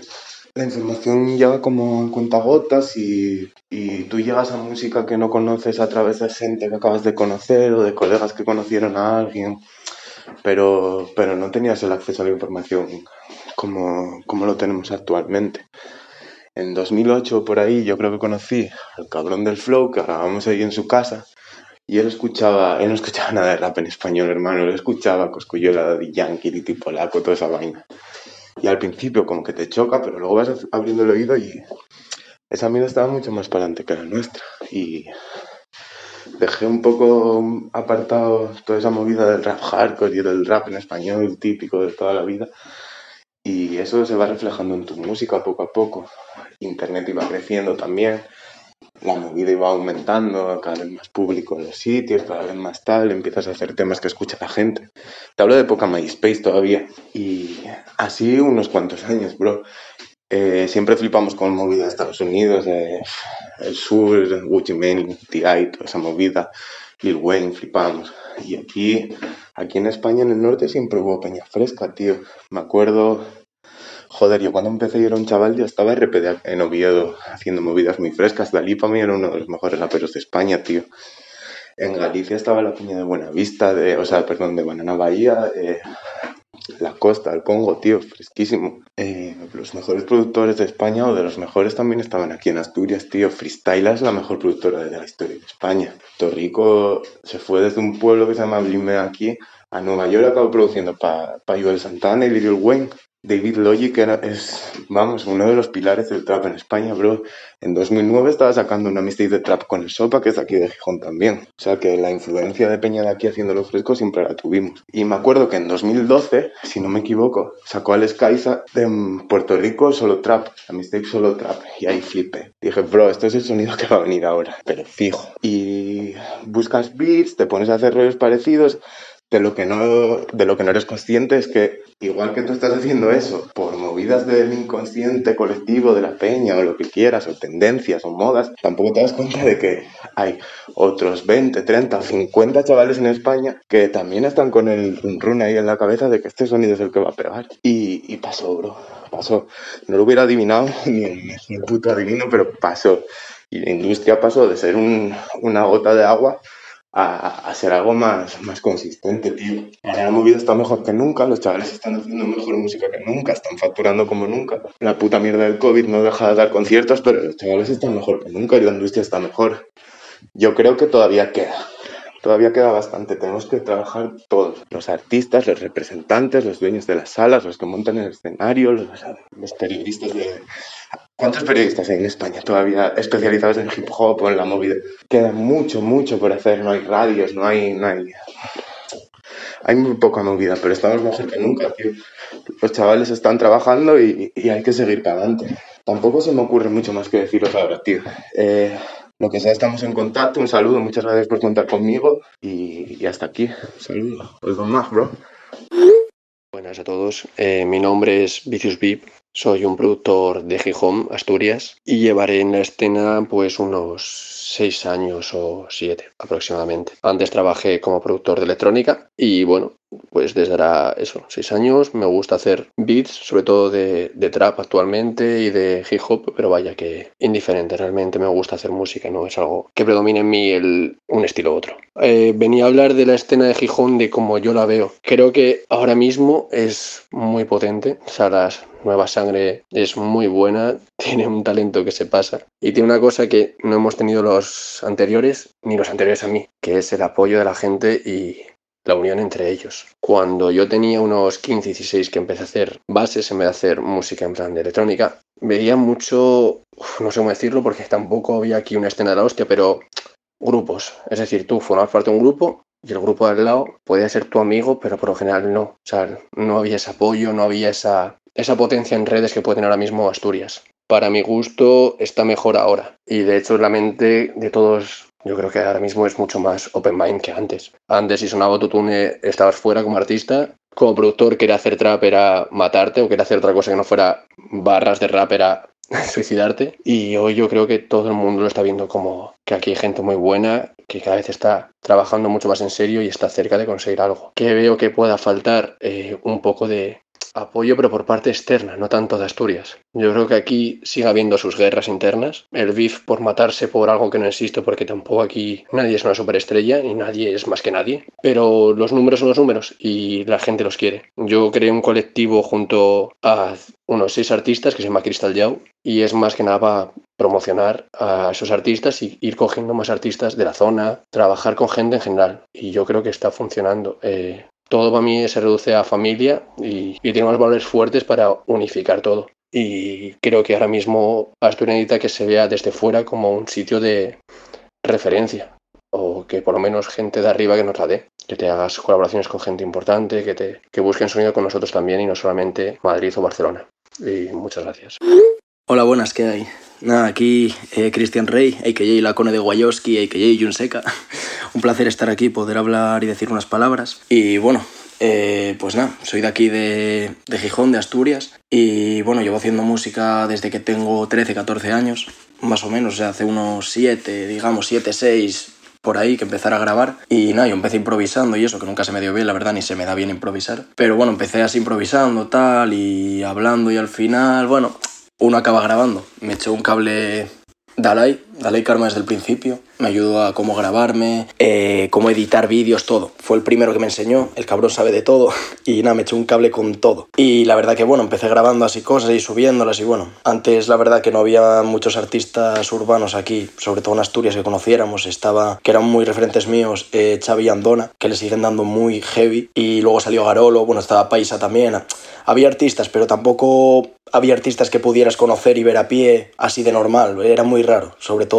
la información llega como en cuentagotas y, y tú llegas a música que no conoces a través de gente que acabas de conocer o de colegas que conocieron a alguien, pero, pero no tenías el acceso a la información como, como lo tenemos actualmente. En 2008 por ahí yo creo que conocí al cabrón del flow que grabamos ahí en su casa y él escuchaba, él no escuchaba nada de rap en español, hermano, él escuchaba Cosculluela de Yankee, tipo Polaco, toda esa vaina. Y al principio como que te choca, pero luego vas abriendo el oído y esa mierda estaba mucho más para adelante que la nuestra. Y dejé un poco apartado toda esa movida del rap hardcore y del rap en español típico de toda la vida. Y eso se va reflejando en tu música poco a poco. Internet iba creciendo también. La movida iba aumentando, cada vez más público en los sitios, cada vez más tal, empiezas a hacer temas que escucha la gente. Te hablo de época MySpace todavía. Y así unos cuantos años, bro. Eh, siempre flipamos con movida de Estados Unidos, eh, el sur, Gucci Mane, T.I., toda esa movida, Lil Wayne, flipamos. Y aquí, aquí en España, en el norte, siempre hubo peña fresca, tío. Me acuerdo, joder, yo cuando empecé yo era un chaval, ya estaba RPD en Oviedo, haciendo movidas muy frescas. Dalí para mí era uno de los mejores raperos de España, tío. En Galicia estaba la peña de Buenavista, de, o sea, perdón, de Banana Bahía, la costa, el Congo, tío, fresquísimo. Eh, los mejores productores de España o de los mejores también estaban aquí en Asturias, tío. Freestyle es la mejor productora de la historia de España. Torrico se fue desde un pueblo que se llama Blime aquí a Nueva York, acabó produciendo para pa Joel Santana y Lil Wayne. David Logic era, es, vamos, uno de los pilares del trap en España, bro. En 2009 estaba sacando una mixtape de trap con el Sopa, que es aquí de Gijón también. O sea que la influencia de Peña de aquí haciéndolo fresco siempre la tuvimos. Y me acuerdo que en 2012, si no me equivoco, sacó al Skyza de Puerto Rico solo trap, la mixtape solo trap. Y ahí flipé. Dije, bro, esto es el sonido que va a venir ahora, pero fijo. Y buscas beats, te pones a hacer rollos parecidos de lo que no de lo que no eres consciente es que igual que tú estás haciendo eso por movidas del inconsciente colectivo de la peña o lo que quieras o tendencias o modas tampoco te das cuenta de que hay otros 20 30 50 chavales en España que también están con el run ahí en la cabeza de que este sonido es el que va a pegar. Y, pasó bro pasó. No lo hubiera adivinado ni el puto adivino pero pasó. Y la industria pasó de ser un, una gota de agua a, a, ser algo más, más consistente, tío. La movida está mejor que nunca, los chavales están haciendo mejor música que nunca, están facturando como nunca. La puta mierda del COVID no deja de dar conciertos, pero los chavales están mejor que nunca y la industria está mejor. Yo creo que todavía queda. Todavía queda bastante, tenemos que trabajar todos, los artistas, los representantes, los dueños de las salas, los que montan el escenario, los, los periodistas de, ¿Cuántos periodistas hay en España todavía especializados en hip hop o en la movida? Queda mucho, mucho por hacer. No hay radios, no hay. No hay... hay muy poca movida, pero estamos mejor que nunca, tío. Los chavales están trabajando y, hay que seguir para adelante. Tampoco se me ocurre mucho más que deciros ahora, tío. Eh, lo que sea, estamos en contacto. Un saludo, muchas gracias por contar conmigo y, hasta aquí. Un saludo. Oigo más, bro.
Buenas a todos. Eh, mi nombre es Vicious Beep. Soy un productor de Gijón, Asturias, y llevaré en la escena pues unos seis años o siete aproximadamente. Antes trabajé como productor de electrónica y bueno, pues desde ahora eso, seis años. Me gusta hacer beats, sobre todo de, de, trap actualmente y de hip hop, pero vaya que indiferente. Realmente me gusta hacer música, no es algo que predomine en mí el, un estilo u otro. Eh, venía a hablar de la escena de Gijón, de cómo yo la veo. Creo que ahora mismo es muy potente. O sea, las Nueva Sangre es muy buena, tiene un talento que se pasa y tiene una cosa que no hemos tenido los anteriores ni los anteriores a mí, que es el apoyo de la gente y la unión entre ellos. Cuando yo tenía unos 15, 16 que empecé a hacer bases en vez hacer música en plan de electrónica, veía mucho, no sé cómo decirlo porque tampoco había aquí una escena de la hostia, pero grupos. Es decir, tú formabas parte de un grupo y el grupo de al lado podía ser tu amigo, pero por lo general no. O sea, no había ese apoyo, no había esa, esa potencia en redes que puede tener ahora mismo Asturias. Para mi gusto está mejor ahora. Y de hecho la mente de todos yo creo que ahora mismo es mucho más open mind que antes. Antes si sonaba autotune estabas fuera como artista. Como productor quería hacer trap era matarte o quería hacer otra cosa que no fuera barras de rap era suicidarte. Y hoy yo creo que todo el mundo lo está viendo como que aquí hay gente muy buena, que cada vez está trabajando mucho más en serio y está cerca de conseguir algo. Que veo que pueda faltar eh, un poco de apoyo, pero por parte externa, no tanto de Asturias. Yo creo que aquí sigue habiendo sus guerras internas, el beef por matarse por algo que no existe, porque tampoco aquí nadie es una superestrella y nadie es más que nadie, pero los números son los números y la gente los quiere. Yo creé un colectivo junto a unos seis artistas que se llama Crystal Yao y es más que nada para promocionar a esos artistas y ir cogiendo más artistas de la zona, trabajar con gente en general y yo creo que está funcionando. Eh, todo para mí se reduce a familia y, y tiene unos valores fuertes para unificar todo. Y creo que ahora mismo Asturias necesita que se vea desde fuera como un sitio de referencia o que por lo menos gente de arriba que nos la dé, que te hagas colaboraciones con gente importante, que, te, que busquen sonido con nosotros también y no solamente Madrid o Barcelona. Y muchas gracias.
Hola, buenas, ¿qué hay? Nada, aquí eh, Cristian Rey, a.k.a. la Cone de Guayoski, a.k.a. Junseca. Un placer estar aquí, poder hablar y decir unas palabras. Y bueno, eh, pues nada, soy de aquí de, de Gijón, de Asturias. Y bueno, llevo haciendo música desde que tengo 13, 14 años, más o menos, o sea, hace unos 7, digamos 7, 6, por ahí que empezar a grabar y nada, yo empecé improvisando y eso, que nunca se me dio bien, la verdad, ni se me da bien improvisar. Pero bueno, empecé así improvisando tal y hablando y al final, bueno, uno acaba grabando. Me echó un cable Dalai, Dalai Karma desde el principio, me ayudó a cómo grabarme, eh, cómo editar vídeos, todo. Fue el primero que me enseñó, el cabrón sabe de todo y nada, me echó un cable con todo. Y la verdad que bueno, empecé grabando así cosas y subiéndolas y bueno, antes la verdad que no había muchos artistas urbanos aquí, sobre todo en Asturias que conociéramos, estaba, que eran muy referentes míos, eh, Xavi y Andona, que le siguen dando muy heavy y luego salió Garolo, bueno, estaba Paisa también, había artistas, pero tampoco había artistas que pudieras conocer y ver a pie así de normal, era muy raro. Sobre todo,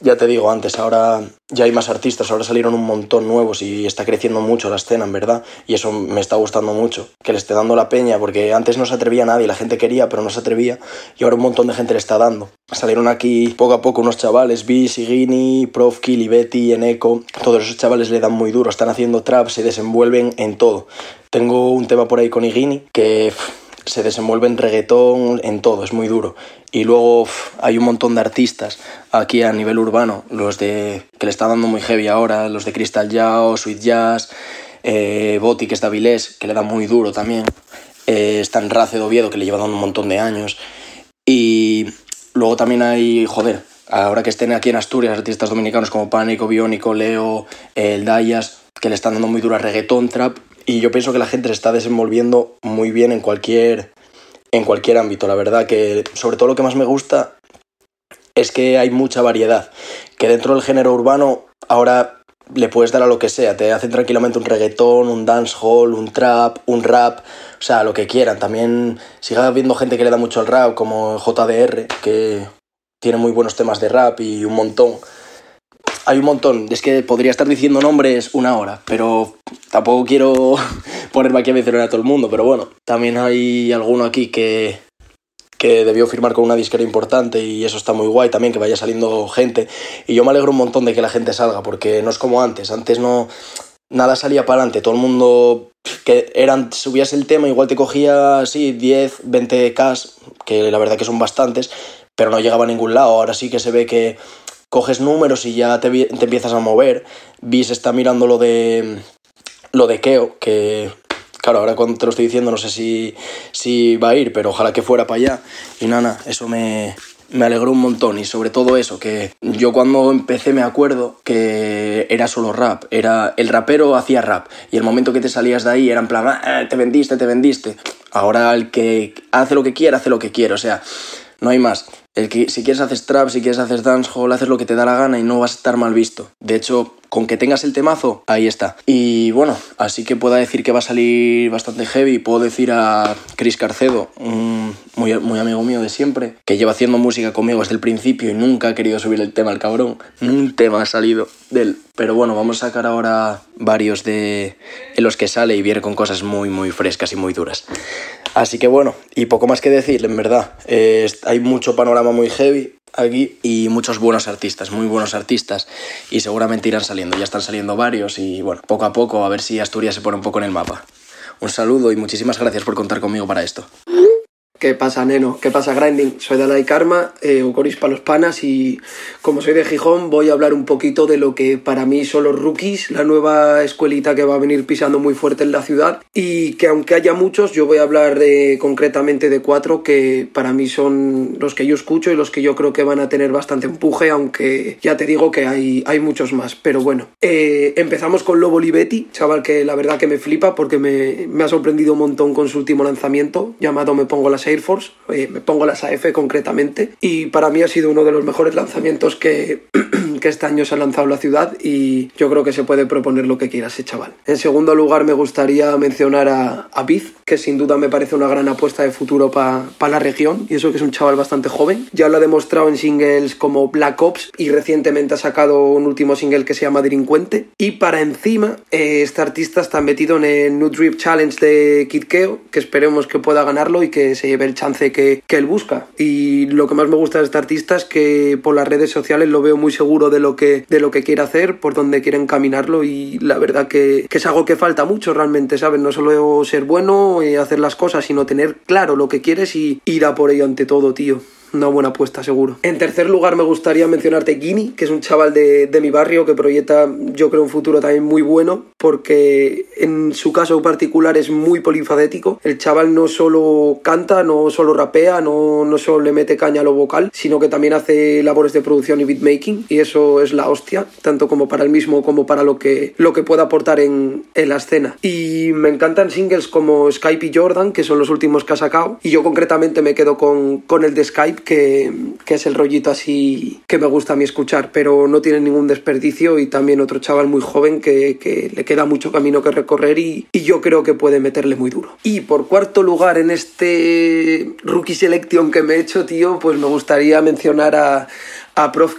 ya te digo antes, ahora ya hay más artistas, ahora salieron un montón nuevos y está creciendo mucho la escena, en verdad, y eso me está gustando mucho, que le esté dando la peña, porque antes no se atrevía nadie, la gente quería, pero no se atrevía, y ahora un montón de gente le está dando. Salieron aquí poco a poco unos chavales, Vi, Sigini, Prof, Kili, Betty, Eneco, todos esos chavales le dan muy duro, están haciendo trap, se desenvuelven en todo. Tengo un tema por ahí con Igini que se desenvuelve en reggaetón, en todo, es muy duro. Y luego hay un montón de artistas aquí a nivel urbano, los de que le está dando muy heavy ahora, los de Crystal Yao, Sweet Jazz, eh, Boti, que es que le da muy duro también. Eh, está en Race de Oviedo, que le lleva dando un montón de años. Y luego también hay, joder, ahora que estén aquí en Asturias, artistas dominicanos como Pánico, Biónico, Leo, El Dayas, que le están dando muy duro a reggaetón, trap, y yo pienso que la gente se está desenvolviendo muy bien en cualquier, en cualquier ámbito. La verdad que sobre todo lo que más me gusta es que hay mucha variedad. Que dentro del género urbano ahora le puedes dar a lo que sea. Te hacen tranquilamente un reggaetón, un dancehall, un trap, un rap, o sea, lo que quieran. También sigue habiendo gente que le da mucho al rap, como JDR, que tiene muy buenos temas de rap y un montón hay un montón. Es que podría estar diciendo nombres una hora, pero tampoco quiero ponerme aquí a mencionar a todo el mundo. Pero bueno, también hay alguno aquí que, que debió firmar con una disquera importante y eso está muy guay también, que vaya saliendo gente. Y yo me alegro un montón de que la gente salga, porque no es como antes. Antes no. Nada salía para adelante, todo el mundo que eran, subías el tema, igual te cogía así 10, 20 K, que la verdad que son bastantes, pero no llegaba a ningún lado. Ahora sí que se ve que coges números y ya te, te empiezas a mover. Bis está mirando lo de lo de Keo, que claro, ahora cuando te lo estoy diciendo no sé si, si va a ir, pero ojalá que fuera para allá. Y nada, eso me, me alegró un montón y sobre todo eso, que yo cuando empecé me acuerdo que era solo rap, era el rapero hacía rap y el momento que te salías de ahí era en plan, ah, te vendiste, te vendiste. Ahora el que hace lo que quiere, hace lo que quiere, o sea, no hay más. El que si quieres hacer trap, si quieres hacer dancehall, haces lo que te da la gana y no vas a estar mal visto. De hecho, con que tengas el temazo, ahí está. Y bueno, así que puedo decir que va a salir bastante heavy. Puedo decir a Chris Carcedo, un muy, muy amigo mío de siempre, que lleva haciendo música conmigo desde el principio y nunca ha querido subir el tema al cabrón. Un tema ha salido de él. Pero bueno, vamos a sacar ahora varios de en los que sale y viene con cosas muy, muy frescas y muy duras. Así que bueno, y poco más que decir, en verdad. Eh, hay mucho panorama muy heavy aquí y muchos buenos artistas, muy buenos artistas y seguramente irán saliendo. Ya están saliendo varios y bueno, poco a poco a ver si Asturias se pone un poco en el mapa. Un saludo y muchísimas gracias por contar conmigo para esto.
¿Qué pasa, neno? ¿Qué pasa, Grinding? Soy Dalai Karma, eh, Ucoris para los panas y como soy de Gijón voy a hablar un poquito de lo que para mí son los rookies, la nueva escuelita que va a venir pisando muy fuerte en la ciudad y que aunque haya muchos, yo voy a hablar de, concretamente de cuatro que para mí son los que yo escucho y los que yo creo que van a tener bastante empuje, aunque ya te digo que hay, hay muchos más. Pero bueno, eh, empezamos con Lobo Libetti, chaval que la verdad que me flipa porque me, me ha sorprendido un montón con su último lanzamiento llamado Me Pongo las Air Force, me pongo las AF concretamente, y para mí ha sido uno de los mejores lanzamientos que, que este año se ha lanzado la ciudad y yo creo que se puede proponer lo que quiera ese chaval. En segundo lugar me gustaría mencionar a, a Biz, que sin duda me parece una gran apuesta de futuro para la región, y eso que es un chaval bastante joven. Ya lo ha demostrado en singles como Black Ops y recientemente ha sacado un último single que se llama Delincuente. Y para encima, eh, este artista está metido en el New Drip Challenge de Kid Keo, que esperemos que pueda ganarlo y que se lleve el chance que, que él busca. Y lo que más me gusta de este artista es que por las redes sociales lo veo muy seguro de lo que, de lo que quiere hacer, por donde quiere encaminarlo y la verdad que, que es algo que falta mucho realmente, ¿sabes? No solo ser bueno y hacer las cosas, sino tener claro lo que quieres y ir a por ello ante todo, tío una buena apuesta seguro. En tercer lugar me gustaría mencionarte Gini, que es un chaval de, de, mi barrio que proyecta yo creo un futuro también muy bueno porque en su caso particular es muy polifacético. El chaval no solo canta, no solo rapea, no, no solo le mete caña a lo vocal, sino que también hace labores de producción y beatmaking y eso es la hostia, tanto como para él mismo como para lo que, lo que pueda aportar en, en la escena. Y me encantan singles como Skype y Jordan, que son los últimos que ha sacado y yo concretamente me quedo con, con el de Skype que, es el rollito así que me gusta a mí escuchar, pero no tiene ningún desperdicio y también otro chaval muy joven que, que le queda mucho camino que recorrer y, y, yo creo que puede meterle muy duro. Y por cuarto lugar en este rookie selection que me he hecho, tío, pues me gustaría mencionar a, a Prof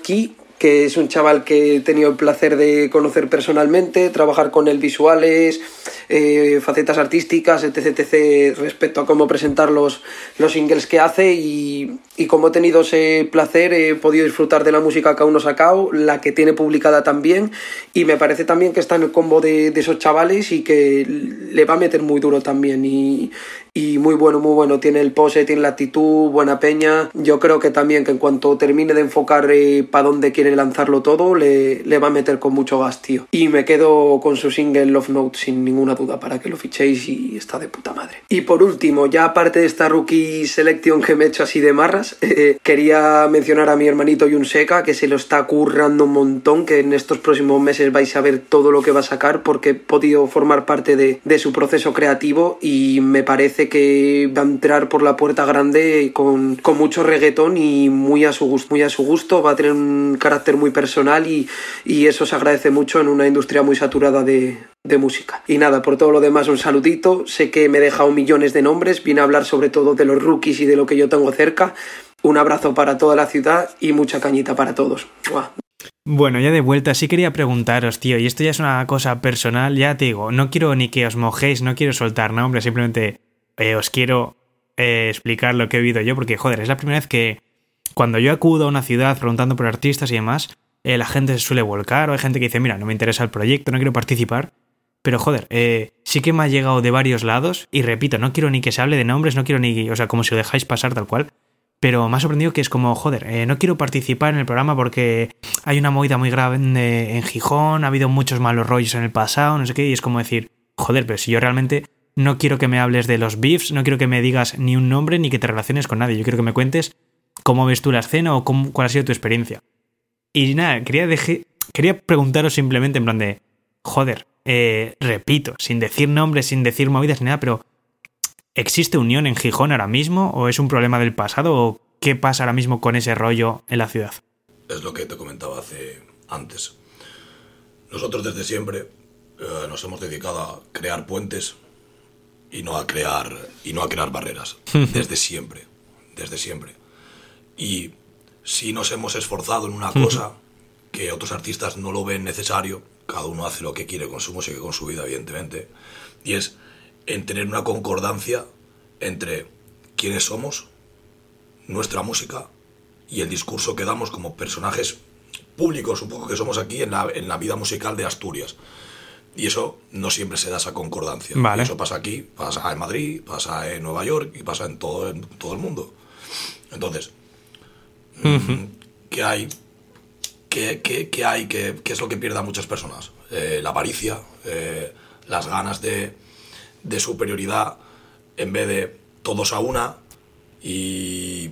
que es un chaval que he tenido el placer de conocer personalmente, trabajar con él visuales, eh, facetas artísticas, etc, etc, respecto a cómo presentar los, los singles que hace y, y, como he tenido ese placer he podido disfrutar de la música que aún no ha sacado, la que tiene publicada también y me parece también que está en el combo de, de esos chavales y que le va a meter muy duro también. Y, y muy bueno, muy bueno. Tiene el pose, tiene la actitud, buena peña. Yo creo que también que en cuanto termine de enfocar eh, para dónde quiere lanzarlo todo, le, va a meter con mucho gas, tío. Y me quedo con su single Love Note sin ninguna duda para que lo fichéis y está de puta madre. Y por último, ya aparte de esta rookie selection que me he hecho así de marras, eh, quería mencionar a mi hermanito Yunseca que se lo está currando un montón, que en estos próximos meses vais a ver todo lo que va a sacar porque he podido formar parte de, de su proceso creativo y me parece que va a entrar por la puerta grande con, con, mucho reggaetón y muy a su gusto, muy a su gusto, va a tener un carácter muy personal y, y eso se agradece mucho en una industria muy saturada de, de, música. Y nada, por todo lo demás un saludito, sé que me he dejado millones de nombres, vine a hablar sobre todo de los rookies y de lo que yo tengo cerca. Un abrazo para toda la ciudad y mucha cañita para todos.
Bueno, ya de vuelta, sí quería preguntaros, tío, y esto ya es una cosa personal, ya te digo, no quiero ni que os mojéis, no quiero soltar nombres, simplemente eh, os quiero eh, explicar lo que he vivido yo, porque joder, es la primera vez que cuando yo acudo a una ciudad preguntando por artistas y demás, eh, la gente se suele volcar o hay gente que dice, mira, no me interesa el proyecto, no quiero participar. Pero joder, eh, sí que me ha llegado de varios lados y repito, no quiero ni que se hable de nombres, no quiero ni, o sea, como si lo dejáis pasar tal cual. Pero me ha sorprendido que es como, joder, no quiero participar en el programa porque hay una movida muy grande en Gijón, ha habido muchos malos rollos en el pasado, no sé qué, y es como decir, joder, pero si yo realmente no quiero que me hables de los beefs, no quiero que me digas ni un nombre ni que te relaciones con nadie. Yo quiero que me cuentes cómo ves tú la escena o cuál ha sido tu experiencia. Y nada, quería, quería preguntaros simplemente en plan de, joder, eh, repito, sin decir nombres, sin decir movidas ni nada, pero ¿existe unión en Gijón ahora mismo o es un problema del pasado o qué pasa ahora mismo con ese rollo en la ciudad?
Es lo que te comentaba hace antes. Nosotros desde siempre eh, nos hemos dedicado a crear puentes y no a crear y no a crear barreras. Desde siempre desde siempre. Y si nos hemos esforzado en una cosa que otros artistas no lo ven necesario cada uno hace lo que quiere con su música y con su vida evidentemente y es en tener una concordancia entre quiénes somos nuestra música y el discurso que damos como personajes públicos un poco que somos aquí en la, en la vida musical de Asturias y eso no siempre se da esa concordancia.
Vale.
Eso pasa aquí, pasa en Madrid, pasa en Nueva York y pasa en todo, en todo el mundo. Entonces, uh -huh. ¿qué hay? ¿Qué, qué, qué hay? ¿Qué, ¿Qué, es lo que pierde a muchas personas? Eh, la avaricia, eh, las ganas de, de, superioridad en vez de todos a una y,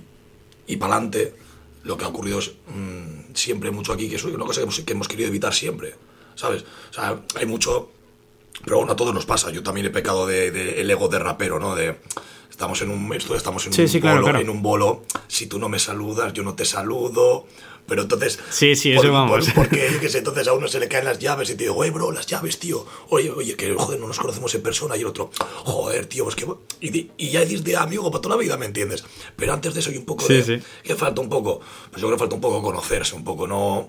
y para adelante. Lo que ha ocurrido es mmm, siempre mucho aquí, que es una cosa que hemos, que hemos querido evitar siempre. ¿Sabes? O sea, hay mucho... Pero bueno, a todos nos pasa. Yo también he pecado de, de el ego de rapero, ¿no? De estamos en un estamos en
sí,
un
sí,
bolo,
claro, claro.
en un bolo. Si tú no me saludas, yo no te saludo. Pero entonces.
Sí, sí,
por,
eso vamos.
Por, porque entonces a uno se le caen las llaves y te digo, oye, bro, las llaves, tío. Oye, oye, que joder, no nos conocemos en persona. Y el otro, joder, tío, pues que. Y, y ya dices de amigo para toda la vida, ¿me entiendes? Pero antes de eso hay un poco
sí,
de.
Sí.
¿Qué falta un poco? Pues yo creo que falta un poco conocerse, un poco, no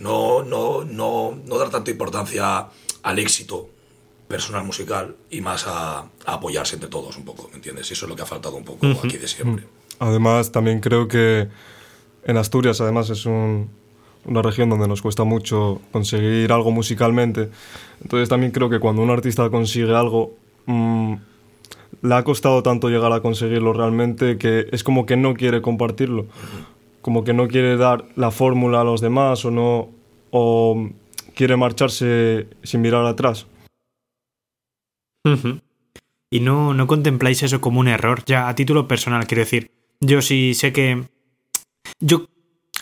no, no, no, no dar tanta importancia al éxito personal musical y más a, a apoyarse entre todos un poco, ¿me entiendes? Y eso es lo que ha faltado un poco aquí de siempre.
Además, también creo que en Asturias, además, es un, una región donde nos cuesta mucho conseguir algo musicalmente. Entonces también creo que cuando un artista consigue algo, mm, le ha costado tanto llegar a conseguirlo realmente que es como que no quiere compartirlo. Como que no quiere dar la fórmula a los demás o no o quiere marcharse sin mirar atrás.
Y no, no contempláis eso como un error, ya a título personal, quiero decir. Yo sí sé que. Yo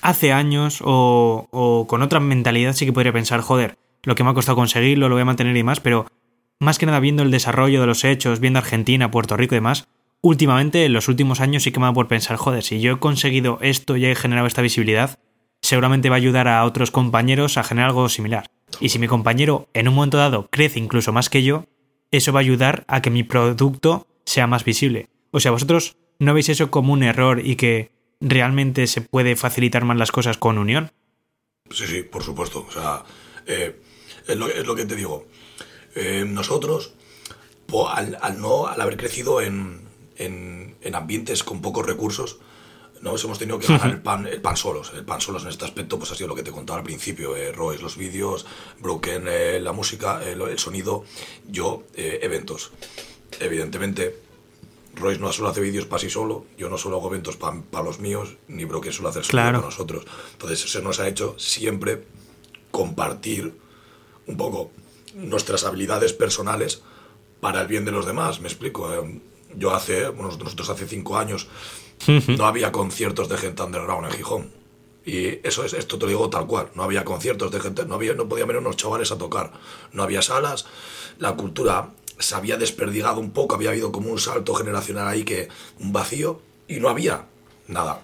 hace años o, o con otra mentalidad sí que podría pensar, joder, lo que me ha costado conseguirlo, lo voy a mantener y más, pero más que nada viendo el desarrollo de los hechos, viendo Argentina, Puerto Rico y demás, últimamente, en los últimos años sí que me dado por pensar, joder, si yo he conseguido esto y he generado esta visibilidad, seguramente va a ayudar a otros compañeros a generar algo similar. Y si mi compañero en un momento dado crece incluso más que yo, eso va a ayudar a que mi producto sea más visible. O sea, vosotros no veis eso como un error y que realmente se puede facilitar más las cosas con unión.
Sí, sí, por supuesto. O sea, eh, es, lo, que te digo. Eh, nosotros, al, al, no, al haber crecido en, en, en, ambientes con pocos recursos, nos hemos tenido que ganar el pan, el pan solos. El pan solos en este aspecto, pues ha sido lo que te contaba al principio. Eh, Royce, los vídeos, Broken, eh, la música, el, el, sonido, yo, eh, eventos. Evidentemente, Royce no solo hace vídeos para sí solo, yo no solo hago eventos para pa los míos, ni Broken solo hace
claro.
para nosotros. Entonces, se nos ha hecho siempre compartir un poco nuestras habilidades personales para el bien de los demás, me explico. Yo hace, bueno, nosotros hace cinco años no había conciertos de gente underground en Gijón. Y eso es, esto te lo digo tal cual, no había conciertos de gente, no, había, no podían venir unos chavales a tocar, no había salas, la cultura se había desperdigado un poco, había habido como un salto generacional ahí, que un vacío, y no había nada.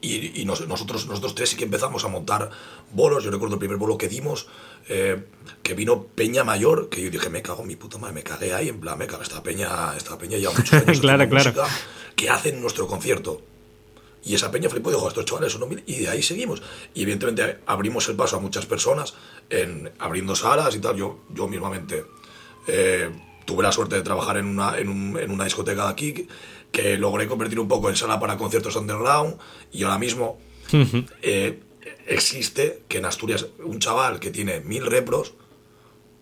Y, y nos, nosotros, nosotros tres sí que empezamos a montar bolos, yo recuerdo el primer bolo que dimos, eh, que vino Peña Mayor, que yo dije, me cago en mi puta madre, me cagué ahí, en plan, me cago, esta Peña, esta Peña ya muchos años
claro, claro.
Música, que hacen nuestro concierto. Y esa peña flipó y dijo, estos chavales son humildes. Y de ahí seguimos. Y evidentemente abrimos el paso a muchas personas, en, abriendo salas y tal. Yo, yo mismamente eh, tuve la suerte de trabajar en una, en, un, en una discoteca de aquí, que, que, logré convertir un poco en sala para conciertos underground. Y ahora mismo uh -huh. eh, existe que en Asturias un chaval que tiene mil repros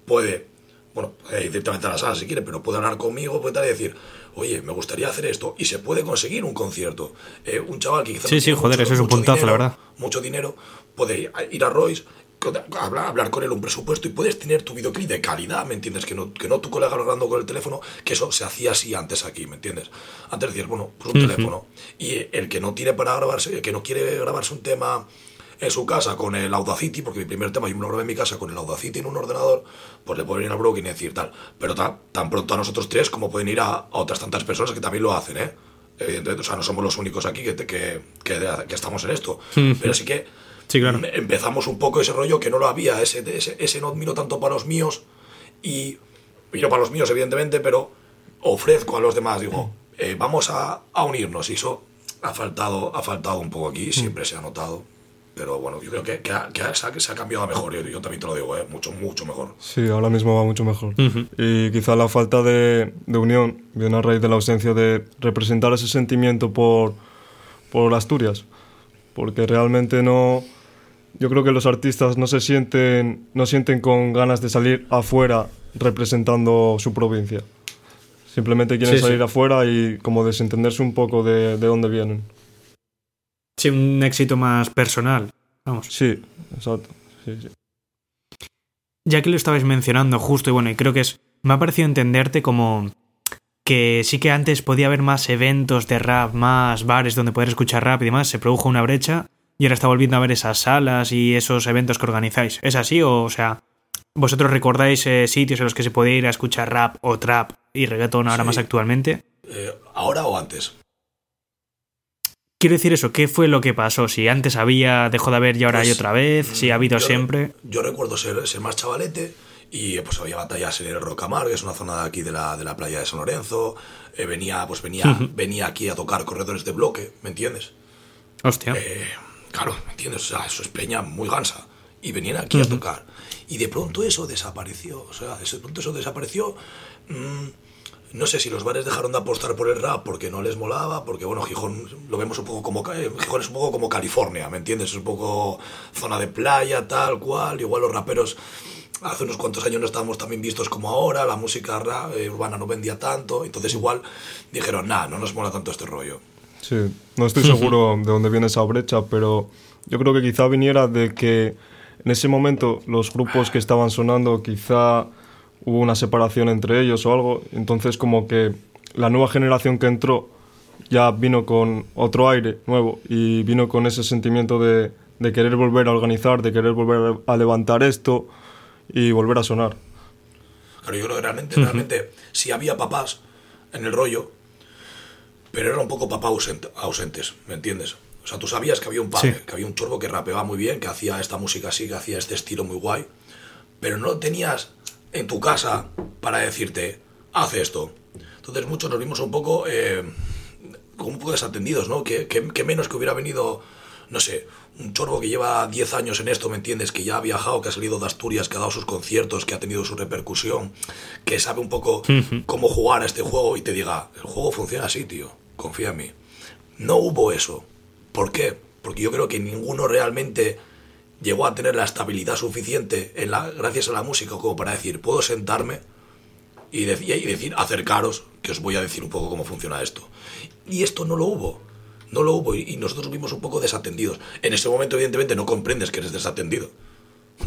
puede, bueno, puede ir directamente a la sala si quiere, pero puede hablar conmigo, puede tal y decir, oye, me gustaría hacer esto, y se puede conseguir un concierto. Eh, un chaval que quizás
sí, sí, joder,
mucho,
eso es un puntazo,
dinero,
la verdad.
Mucho dinero, puede ir a Royce, hablar, hablar con él un presupuesto y puedes tener tu videoclip de calidad, ¿me entiendes? Que no, que no tu colega hablando con el teléfono, que eso se hacía así antes aquí, ¿me entiendes? Antes decías, bueno, pues un uh -huh. teléfono. Y el que no tiene para grabarse, el que no quiere grabarse un tema en su casa con el Audacity, porque mi primer tema yo me lo grabé en mi casa con el Audacity en un ordenador, pues le pueden ir a Broken y decir tal. Pero tan, tan pronto a nosotros tres como pueden ir a, a, otras tantas personas que también lo hacen, ¿eh? Evidentemente, o sea, no somos los únicos aquí que, que, que, que estamos en esto. Pero sí que
sí, claro.
empezamos un poco ese rollo que no lo había, ese, ese, ese no miro tanto para los míos y miro para los míos, evidentemente, pero ofrezco a los demás, digo, eh, vamos a, a unirnos y eso ha faltado, ha faltado un poco aquí, siempre se ha notado pero bueno, yo creo que, que, ha, que, ha, que se ha cambiado a mejor, yo, yo, también te lo digo, ¿eh? mucho, mucho mejor.
Sí, ahora mismo va mucho mejor. Uh -huh. Y quizá la falta de, de, unión viene a raíz de la ausencia de representar ese sentimiento por, por Asturias, porque realmente no... Yo creo que los artistas no se sienten, no sienten con ganas de salir afuera representando su provincia. Simplemente quieren sí, salir sí. afuera y como desentenderse un poco de, de dónde vienen.
Sí, un éxito más personal. Vamos.
Sí, exacto. Sí, sí.
Ya que lo estabais mencionando justo, y bueno, y creo que es. Me ha parecido entenderte como que sí que antes podía haber más eventos de rap, más bares donde poder escuchar rap y demás, se produjo una brecha y ahora está volviendo a ver esas salas y esos eventos que organizáis. ¿Es así o, o sea, vosotros recordáis eh, sitios en los que se podía ir a escuchar rap o trap y reggaeton ahora sí. más actualmente?
Eh, ¿Ahora o antes?
Quiero decir eso, ¿qué fue lo que pasó? Si antes había, dejó de haber y ahora pues, hay otra vez, si ha habido
yo,
siempre.
Yo recuerdo ser, ser, más chavalete y pues había batallas en el Rocamar, que es una zona de aquí de la, de la playa de San Lorenzo. Eh, venía, pues venía, uh -huh. venía aquí a tocar corredores de bloque, ¿me entiendes?
Hostia.
Eh, claro, ¿me entiendes? O sea, eso es peña muy gansa. y venían aquí a tocar. Y de pronto eso desapareció, o sea, de pronto eso desapareció. Mm, no sé si los bares dejaron de apostar por el rap porque no les molaba, porque bueno, Gijón lo vemos un poco como eh, Gijón es un poco como California, ¿me entiendes? Es un poco zona de playa, tal cual, igual los raperos hace unos cuantos años no estábamos también vistos como ahora, la música rap, eh, urbana no vendía tanto, entonces igual dijeron, nah, no nos mola tanto este rollo.
Sí, no estoy seguro de dónde viene esa brecha, pero yo creo que quizá viniera de que en ese momento los grupos que estaban sonando quizá hubo una separación entre ellos o algo, entonces como que la nueva generación que entró ya vino con otro aire nuevo y vino con ese sentimiento de, de querer volver a organizar, de querer volver a levantar esto y volver a sonar.
Claro, yo creo que realmente, realmente sí había papás en el rollo, pero eran un poco papás ausentes, ¿me entiendes? O sea, tú sabías que había un padre, que había un chorbo que rapeaba muy bien, que hacía esta música así, que hacía este estilo muy guay, pero no tenías en tu casa para decirte, haz esto. Entonces muchos nos vimos un poco, eh, como un poco desatendidos, ¿no? Que, que, menos que hubiera venido, no sé, un chorbo que lleva 10 años en esto, ¿me entiendes? Que ya ha viajado, que ha salido de Asturias, que ha dado sus conciertos, que ha tenido su repercusión, que sabe un poco cómo jugar a este juego y te diga, el juego funciona así, tío, confía en mí. No hubo eso. ¿Por qué? Porque yo creo que ninguno realmente llegó a tener la estabilidad suficiente en la, gracias a la música como para decir, puedo sentarme y, y decir, acercaros, que os voy a decir un poco cómo funciona esto. Y esto no lo hubo, no lo hubo y, nosotros vimos un poco desatendidos. En ese momento, evidentemente, no comprendes que eres desatendido.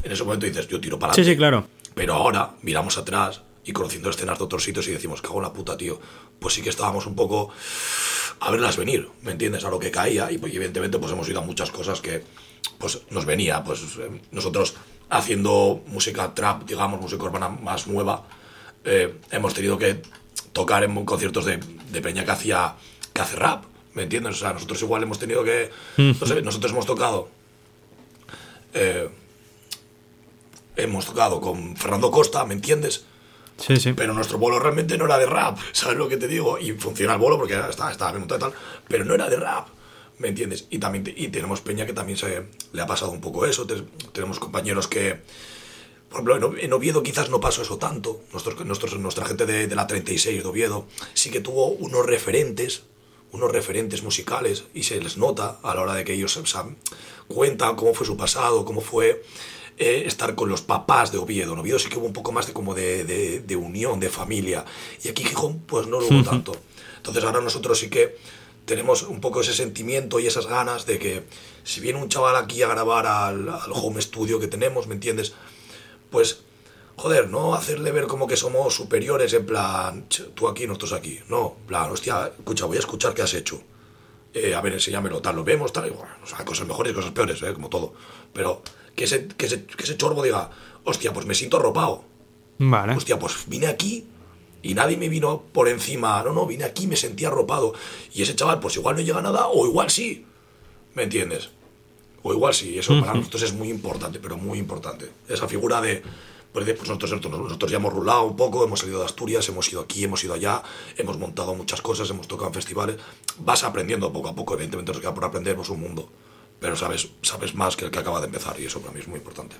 En ese momento dices, yo tiro para adelante.
Sí, sí, claro.
Pero ahora miramos atrás y conociendo escenas de otros sitios y decimos, cago en la puta, tío. Pues sí que estábamos un poco a verlas venir, ¿me entiendes? A lo que caía y pues, evidentemente pues hemos ido a muchas cosas que pues nos venía, pues nosotros haciendo música trap, digamos, música urbana más nueva, eh, hemos tenido que tocar en conciertos de, de peña que hacía que hace rap, ¿me entiendes? O sea, nosotros igual hemos tenido que, no sé, nosotros hemos tocado, eh, hemos tocado con Fernando Costa, ¿me entiendes?
Sí, sí.
Pero nuestro bolo realmente no era de rap, ¿sabes lo que te digo? Y funciona el bolo porque está, está bien y tal, pero no era de rap. ¿Me entiendes? Y también y tenemos Peña que también se le ha pasado un poco eso. tenemos compañeros que, por ejemplo, en Oviedo quizás no pasó eso tanto. Nosotros, nuestra gente de, la 36 de Oviedo sí que tuvo unos referentes, unos referentes musicales y se les nota a la hora de que ellos cuentan cómo fue su pasado, cómo fue eh, estar con los papás de Oviedo. En Oviedo sí que hubo un poco más de como de, de unión, de familia. Y aquí Gijón pues no lo hubo tanto. Entonces ahora nosotros sí que tenemos un poco ese sentimiento y esas ganas de que si viene un chaval aquí a grabar al, home studio que tenemos, ¿me entiendes? Pues, joder, no hacerle ver como que somos superiores en plan, tú aquí, nosotros aquí. No, plan, hostia, escucha, voy a escuchar qué has hecho. Eh, a ver, enséñamelo, tal, lo vemos, tal, y bueno, hay cosas mejores y cosas peores, ¿eh? como todo. Pero que ese, que, ese, que ese chorbo diga, hostia, pues me siento arropado.
Vale.
Hostia, pues vine aquí y nadie me vino por encima. No, no, vine aquí, me sentía arropado. Y ese chaval, pues igual no llega a nada, o igual sí. ¿Me entiendes? O igual sí. Eso para nosotros es muy importante, pero muy importante. Esa figura de. Pues, pues nosotros, nosotros ya hemos rulado un poco, hemos salido de Asturias, hemos ido aquí, hemos ido allá, hemos montado muchas cosas, hemos tocado en festivales. Vas aprendiendo poco a poco, evidentemente nos queda por aprender, pues un mundo. Pero sabes, sabes más que el que acaba de empezar y eso para mí es muy importante.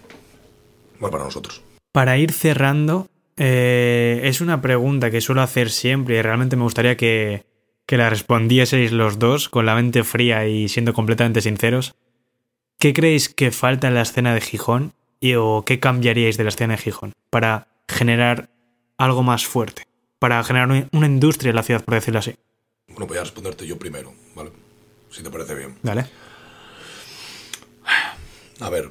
Bueno, para nosotros.
Para ir cerrando, eh, es una pregunta que suelo hacer siempre y realmente me gustaría que, la respondieseis los dos con la mente fría y siendo completamente sinceros. ¿Qué creéis que falta en la escena de Gijón y, o qué cambiaríais de la escena de Gijón para generar algo más fuerte? Para generar una industria en la ciudad, por decirlo así.
Bueno, voy a responderte yo primero, ¿vale? Si te parece bien.
Dale.
A ver,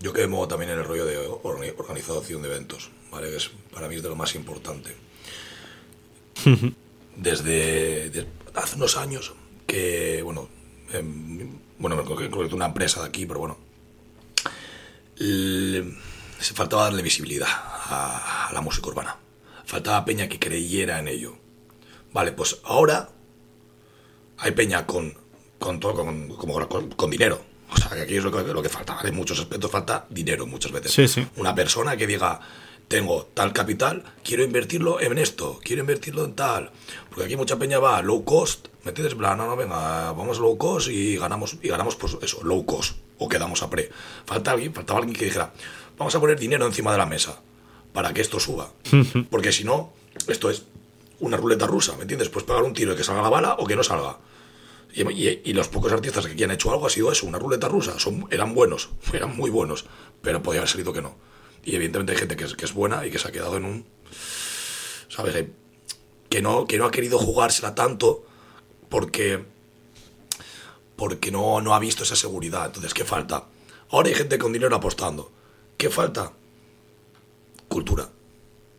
yo que me muevo también en el rollo de organización de eventos, ¿vale? Que es, para mí es de lo más importante. Desde, hace unos años que, bueno, em, bueno, me concreto una empresa de aquí, pero bueno, se faltaba darle visibilidad a, la música urbana. Faltaba peña que creyera en ello. Vale, pues ahora hay peña con, con, todo, con, con dinero, o sea, que aquí es lo que, lo que falta, En muchos aspectos falta dinero muchas veces.
Sí, sí.
Una persona que diga, tengo tal capital, quiero invertirlo en esto, quiero invertirlo en tal. Porque aquí mucha peña va low cost, ¿me entiendes? no, no, venga, vamos low cost y ganamos, y ganamos pues eso, low cost. o quedamos a pre. Falta alguien, faltaba alguien que dijera, vamos a poner dinero encima de la mesa para que esto suba. Porque si no, esto es una ruleta rusa, ¿me entiendes? Pues pegar un tiro y que salga la bala o que no salga. Y, los pocos artistas que han hecho algo ha sido eso, una ruleta rusa. Eran buenos, eran muy buenos, pero podía haber salido que no. Y evidentemente hay gente que es, que es buena y que se ha quedado en un... ¿Sabes? Eh, Que no, que no ha querido jugársela tanto porque porque no, no ha visto esa seguridad. Entonces, ¿qué falta? Ahora hay gente con dinero apostando. ¿Qué falta? Cultura.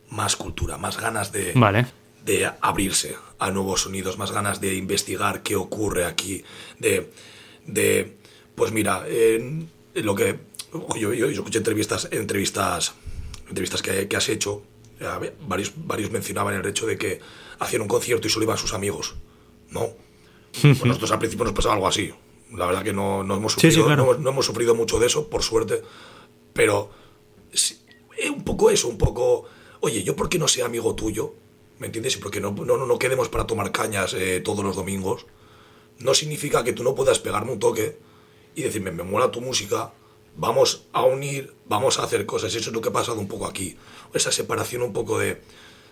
Más cultura, más ganas de,
Vale.
De abrirse a nuevos sonidos, más ganas de investigar qué ocurre aquí, de, de pues mira, en lo que yo, yo, yo escuché entrevistas, entrevistas, entrevistas que, que has hecho, varios, varios mencionaban el hecho de que hacían un concierto y solo iban sus amigos, ¿no? Pues nosotros al principio nos pasaba algo así. La verdad que no, no hemos sufrido,
sí, claro.
no hemos- no hemos sufrido mucho de eso, por suerte, pero sí, eh, un poco eso, un poco, oye, yo por qué no sea amigo tuyo, ¿me entiendes? Porque no, no, no, no quedemos para tomar cañas eh, todos los domingos, no significa que tú no puedas pegarme un toque y decirme, me mola tu música, vamos a unir, vamos a hacer cosas. Eso es lo que ha pasado un poco aquí. Esa separación un poco de,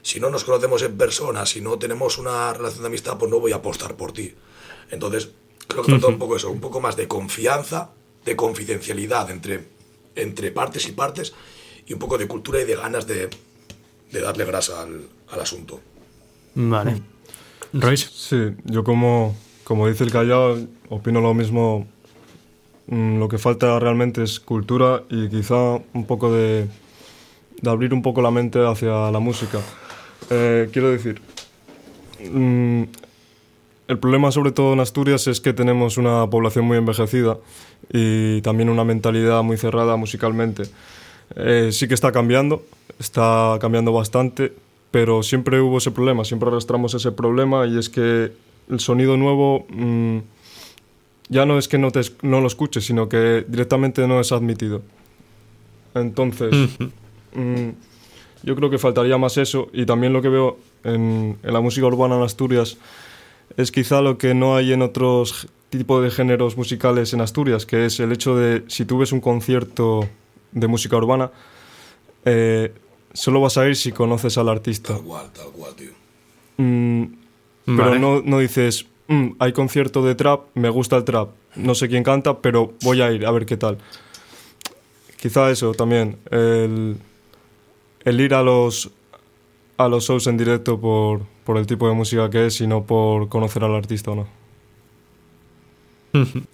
si no nos conocemos en persona, si no tenemos una relación de amistad, pues no voy a apostar por ti. Entonces, creo que falta un poco eso, un poco más de confianza, de confidencialidad entre, entre partes y partes, y un poco de cultura y de ganas de, de darle grasa al, al asunto.
Vale. Royce.
Sí, yo como, como dice el Callao, opino lo mismo. Mm, Lo que falta realmente es cultura y quizá un poco de, de abrir un poco la mente hacia la música. Eh, quiero decir, mm, el problema sobre todo en Asturias es que tenemos una población muy envejecida y también una mentalidad muy cerrada musicalmente. Eh, sí que está cambiando, está cambiando bastante, pero siempre hubo ese problema, siempre arrastramos ese problema y es que el sonido nuevo mm, ya no es que no, te, no lo escuches, sino que directamente no es admitido. Entonces, mm, yo creo que faltaría más eso y también lo que veo en, en la música urbana en Asturias es quizá lo que no hay en otros tipos de géneros musicales en Asturias, que es el hecho de si tú ves un concierto de música urbana, eh, solo vas a ir si conoces al artista.
Tal cual, tal cual, tío.
Mm, pero no, no dices, "Mm, hay concierto de trap, me gusta el trap, no sé quién canta, pero voy a ir a ver qué tal. Quizá eso también, el, el ir a los, a los shows en directo por, por el tipo de música que es y no por conocer al artista o no.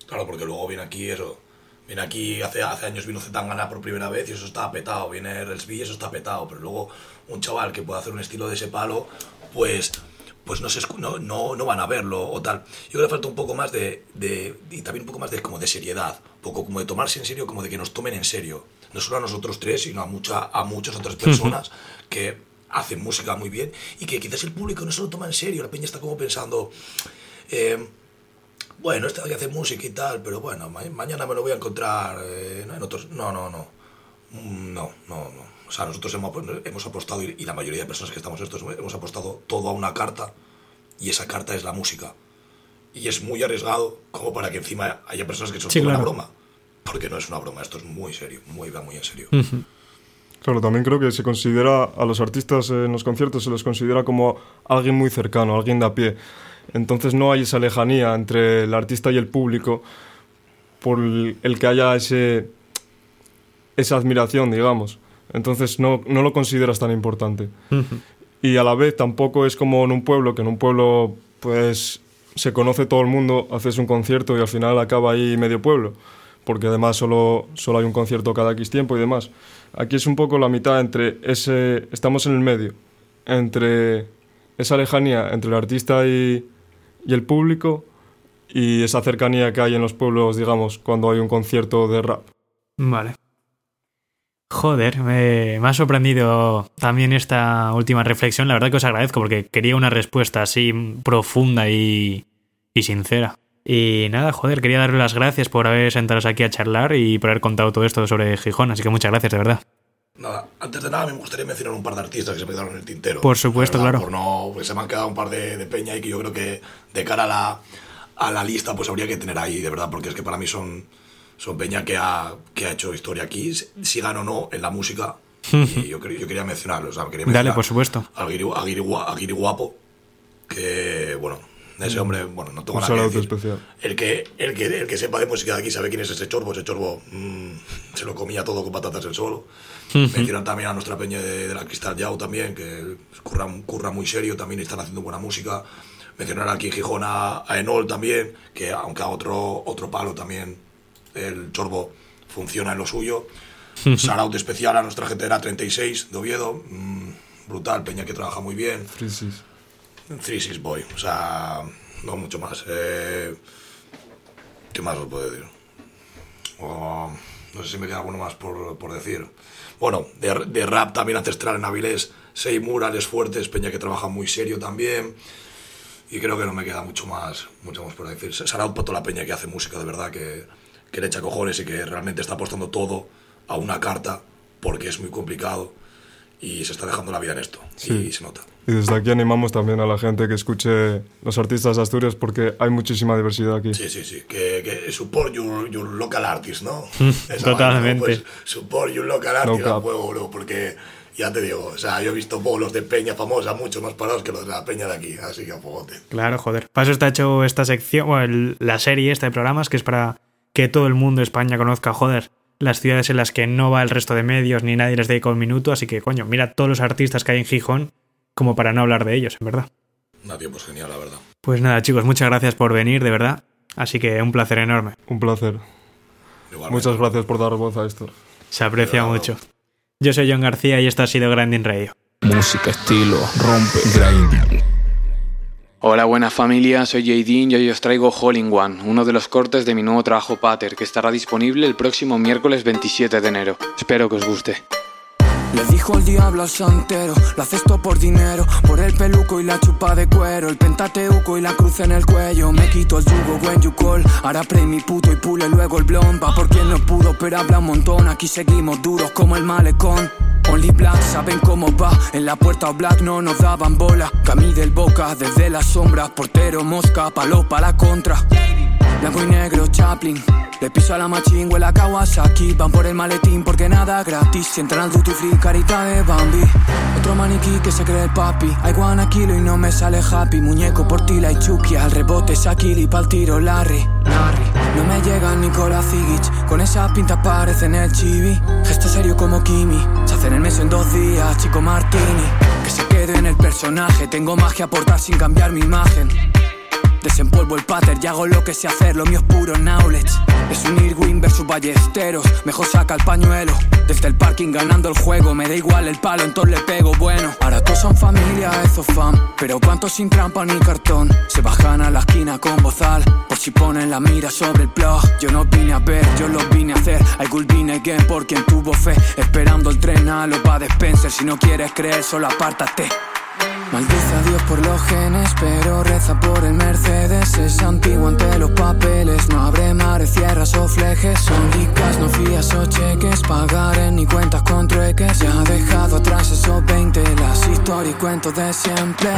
Claro, porque luego viene aquí eso. Viene aquí, hace, hace años vino Zetangana por primera vez y eso está petado. Viene Relsby y eso está petado. Pero luego un chaval que puede hacer un estilo de ese palo, pues pues no, se, no, no, no van a verlo o tal. Yo creo que falta un poco más de, de- y también un poco más de como de seriedad, un poco como de tomarse en serio, como de que nos tomen en serio. No solo a nosotros tres, sino a, mucha, a muchas otras personas que hacen música muy bien y que quizás el público no se lo toma en serio. La peña está como pensando, eh, bueno, este que hacer música y tal, pero bueno, ma- mañana me lo voy a encontrar eh, en otros... No, no, no. Mm, No, no, no. O sea, nosotros hemos, hemos apostado, y la mayoría de personas que estamos en esto, hemos apostado todo a una carta, y esa carta es la música. Y es muy arriesgado como para que encima haya personas que se
Sí, claro.
broma. Porque no es una broma, esto es muy serio, muy, va muy en serio.
Claro, también creo que se considera a los artistas en los conciertos se los considera como alguien muy cercano, alguien de a pie. Entonces no hay esa lejanía entre el artista y el público por el que haya ese esa admiración, digamos. Entonces no, no lo consideras tan importante. Y a la vez tampoco es como en un pueblo, que en un pueblo pues se conoce todo el mundo, haces un concierto y al final acaba ahí medio pueblo, porque además solo, solo hay un concierto cada X tiempo y demás. Aquí es un poco la mitad entre ese, estamos en el medio, entre esa lejanía entre el artista y, y el público y esa cercanía que hay en los pueblos, digamos, cuando hay un concierto de rap.
Vale. Joder, me, ha sorprendido también esta última reflexión. La verdad que os agradezco porque quería una respuesta así profunda y, y sincera. Y nada, joder, quería darle las gracias por haber sentaros aquí a charlar y por haber contado todo esto sobre Gijón. Así que muchas gracias, de verdad.
Nada, antes de nada me gustaría mencionar un par de artistas que se me quedaron en el tintero.
Por supuesto,
verdad,
claro.
Por no, pues se me han quedado un par de, de peña y que yo creo que de cara a la, a la lista pues habría que tener ahí, de verdad, porque es que para mí son, son peña que ha, que ha hecho historia aquí, sigan o no en la música. y yo, quería- yo quería mencionarlo, o sea, quería
Dale,
mencionar
por supuesto.
a Guiri, Guapo, que, bueno, ese hombre, bueno, no tengo
Un
nada que
saludo
decir.
especial.
El que, el, que, el que sepa de música de aquí sabe quién es ese chorbo. Ese chorbo mm, se lo comía todo con patatas el solo. Mencionar también a nuestra peña de, de la Cristal Yao también, que curra, curra muy serio, también están haciendo buena música. Mencionar aquí en Gijón a, a Enol también, que aunque a otro, otro palo también el chorbo funciona en lo suyo. Shoutout especial a nuestra gente de la 36 de Oviedo. mm, brutal, peña que trabaja muy bien.
Crisis.
Three Six Boy, o sea, no mucho más. Eh, ¿Qué más os puedo decir? O, no sé si me queda alguno más por, por decir. Bueno, de, de rap también ancestral en Avilés, Seymour, Alex Fuertes, Peña que trabaja muy serio también. Y creo que no me queda mucho más, mucho más por decir. Saraut para toda la peña que hace música, de verdad, que, que le echa cojones y que realmente está apostando todo a una carta porque es muy complicado y se está dejando la vida en esto. Y se nota.
Y desde aquí animamos también a la gente que escuche los artistas de Asturias porque hay muchísima diversidad aquí.
Sí, sí, sí. Que, que support your, your local artist, ¿no? Esa
totalmente.
vaina. Pues support your local artist
No
huevo, bro, porque ya te digo, o sea, yo he visto bolos de peña famosa mucho más parados que los de la peña de aquí, así que a fogote.
Claro, joder. Para eso está hecho esta sección, bueno, el- la serie esta de programas, que es para que todo el mundo de España conozca, joder, las ciudades en las que no va el resto de medios ni nadie les dedica un minuto. Así que, coño, mira todos los artistas que hay en Gijón como para no hablar de ellos, en verdad.
Una tío, pues genial, la verdad.
Pues nada, chicos, muchas gracias por venir, de verdad. Así que un placer enorme.
Un placer.
Igualmente.
Muchas gracias por dar voz a esto.
Se aprecia mucho. Yo soy John García y esto ha sido Grinding Radio.
Música, estilo, rompe, grinding.
Hola, buena familia, soy Jaydin y hoy os traigo All in One, uno de los cortes de mi nuevo trabajo Pater, que estará disponible el próximo miércoles 27 de enero. Espero que os guste.
Le dijo el diablo al santero, lo haces todo por dinero, por el peluco y la chupa de cuero, el pentateuco y la cruz en el cuello. Me quito el yugo when you call, ahora play mi puto y pule luego el blon. Va por quien no pudo, pero habla un montón, aquí seguimos duros como el malecón. Only Black saben cómo va, en la puerta Black no nos daban bola. Camí del boca desde las sombras, portero mosca, palo para la contra. Blanco y negro, Chaplin. Le piso a la machín, huele a Kawasaki. Van por el maletín porque nada gratis. Si entran al duty free, carita de Bambi. Otro maniquí que se cree el papi. Hay guana kilo y no me sale happy. Muñeco por tila y Chucky. Al rebote, Sakili, pa'l tiro, Larry. Larry. No me llega Nicolás Zigic. Con esa pinta parece en el chibi. Gesto serio como Kimi. Se hacen el mes en dos días, chico Martini. Que se quede en el personaje. Tengo magia por dar sin cambiar mi imagen. Desempolvo el pater y hago lo que sé hacer, lo mío es puro knowledge. Es un Irwin versus Ballesteros, mejor saca el pañuelo. Desde el parking ganando el juego, me da igual el palo, entonces le pego bueno. Ahora todos son familia, eso fan, pero cuántos sin trampa ni cartón. Se bajan a la esquina con bozal, por si ponen la mira sobre el plug. Yo no vine a ver, yo lo vine a hacer. I could again por quien tuvo fe, esperando el tren a lo va Spencer. Si no quieres creer, solo apártate. Maldice a Dios por los genes, pero reza por el Mercedes. Es antiguo ante los papeles, no abre mares, cierras o flejes. Son licas, no fías o cheques, pagaré ni cuentas con trueques. Ya ha dejado atrás esos 20, las historias y cuentos de siempre.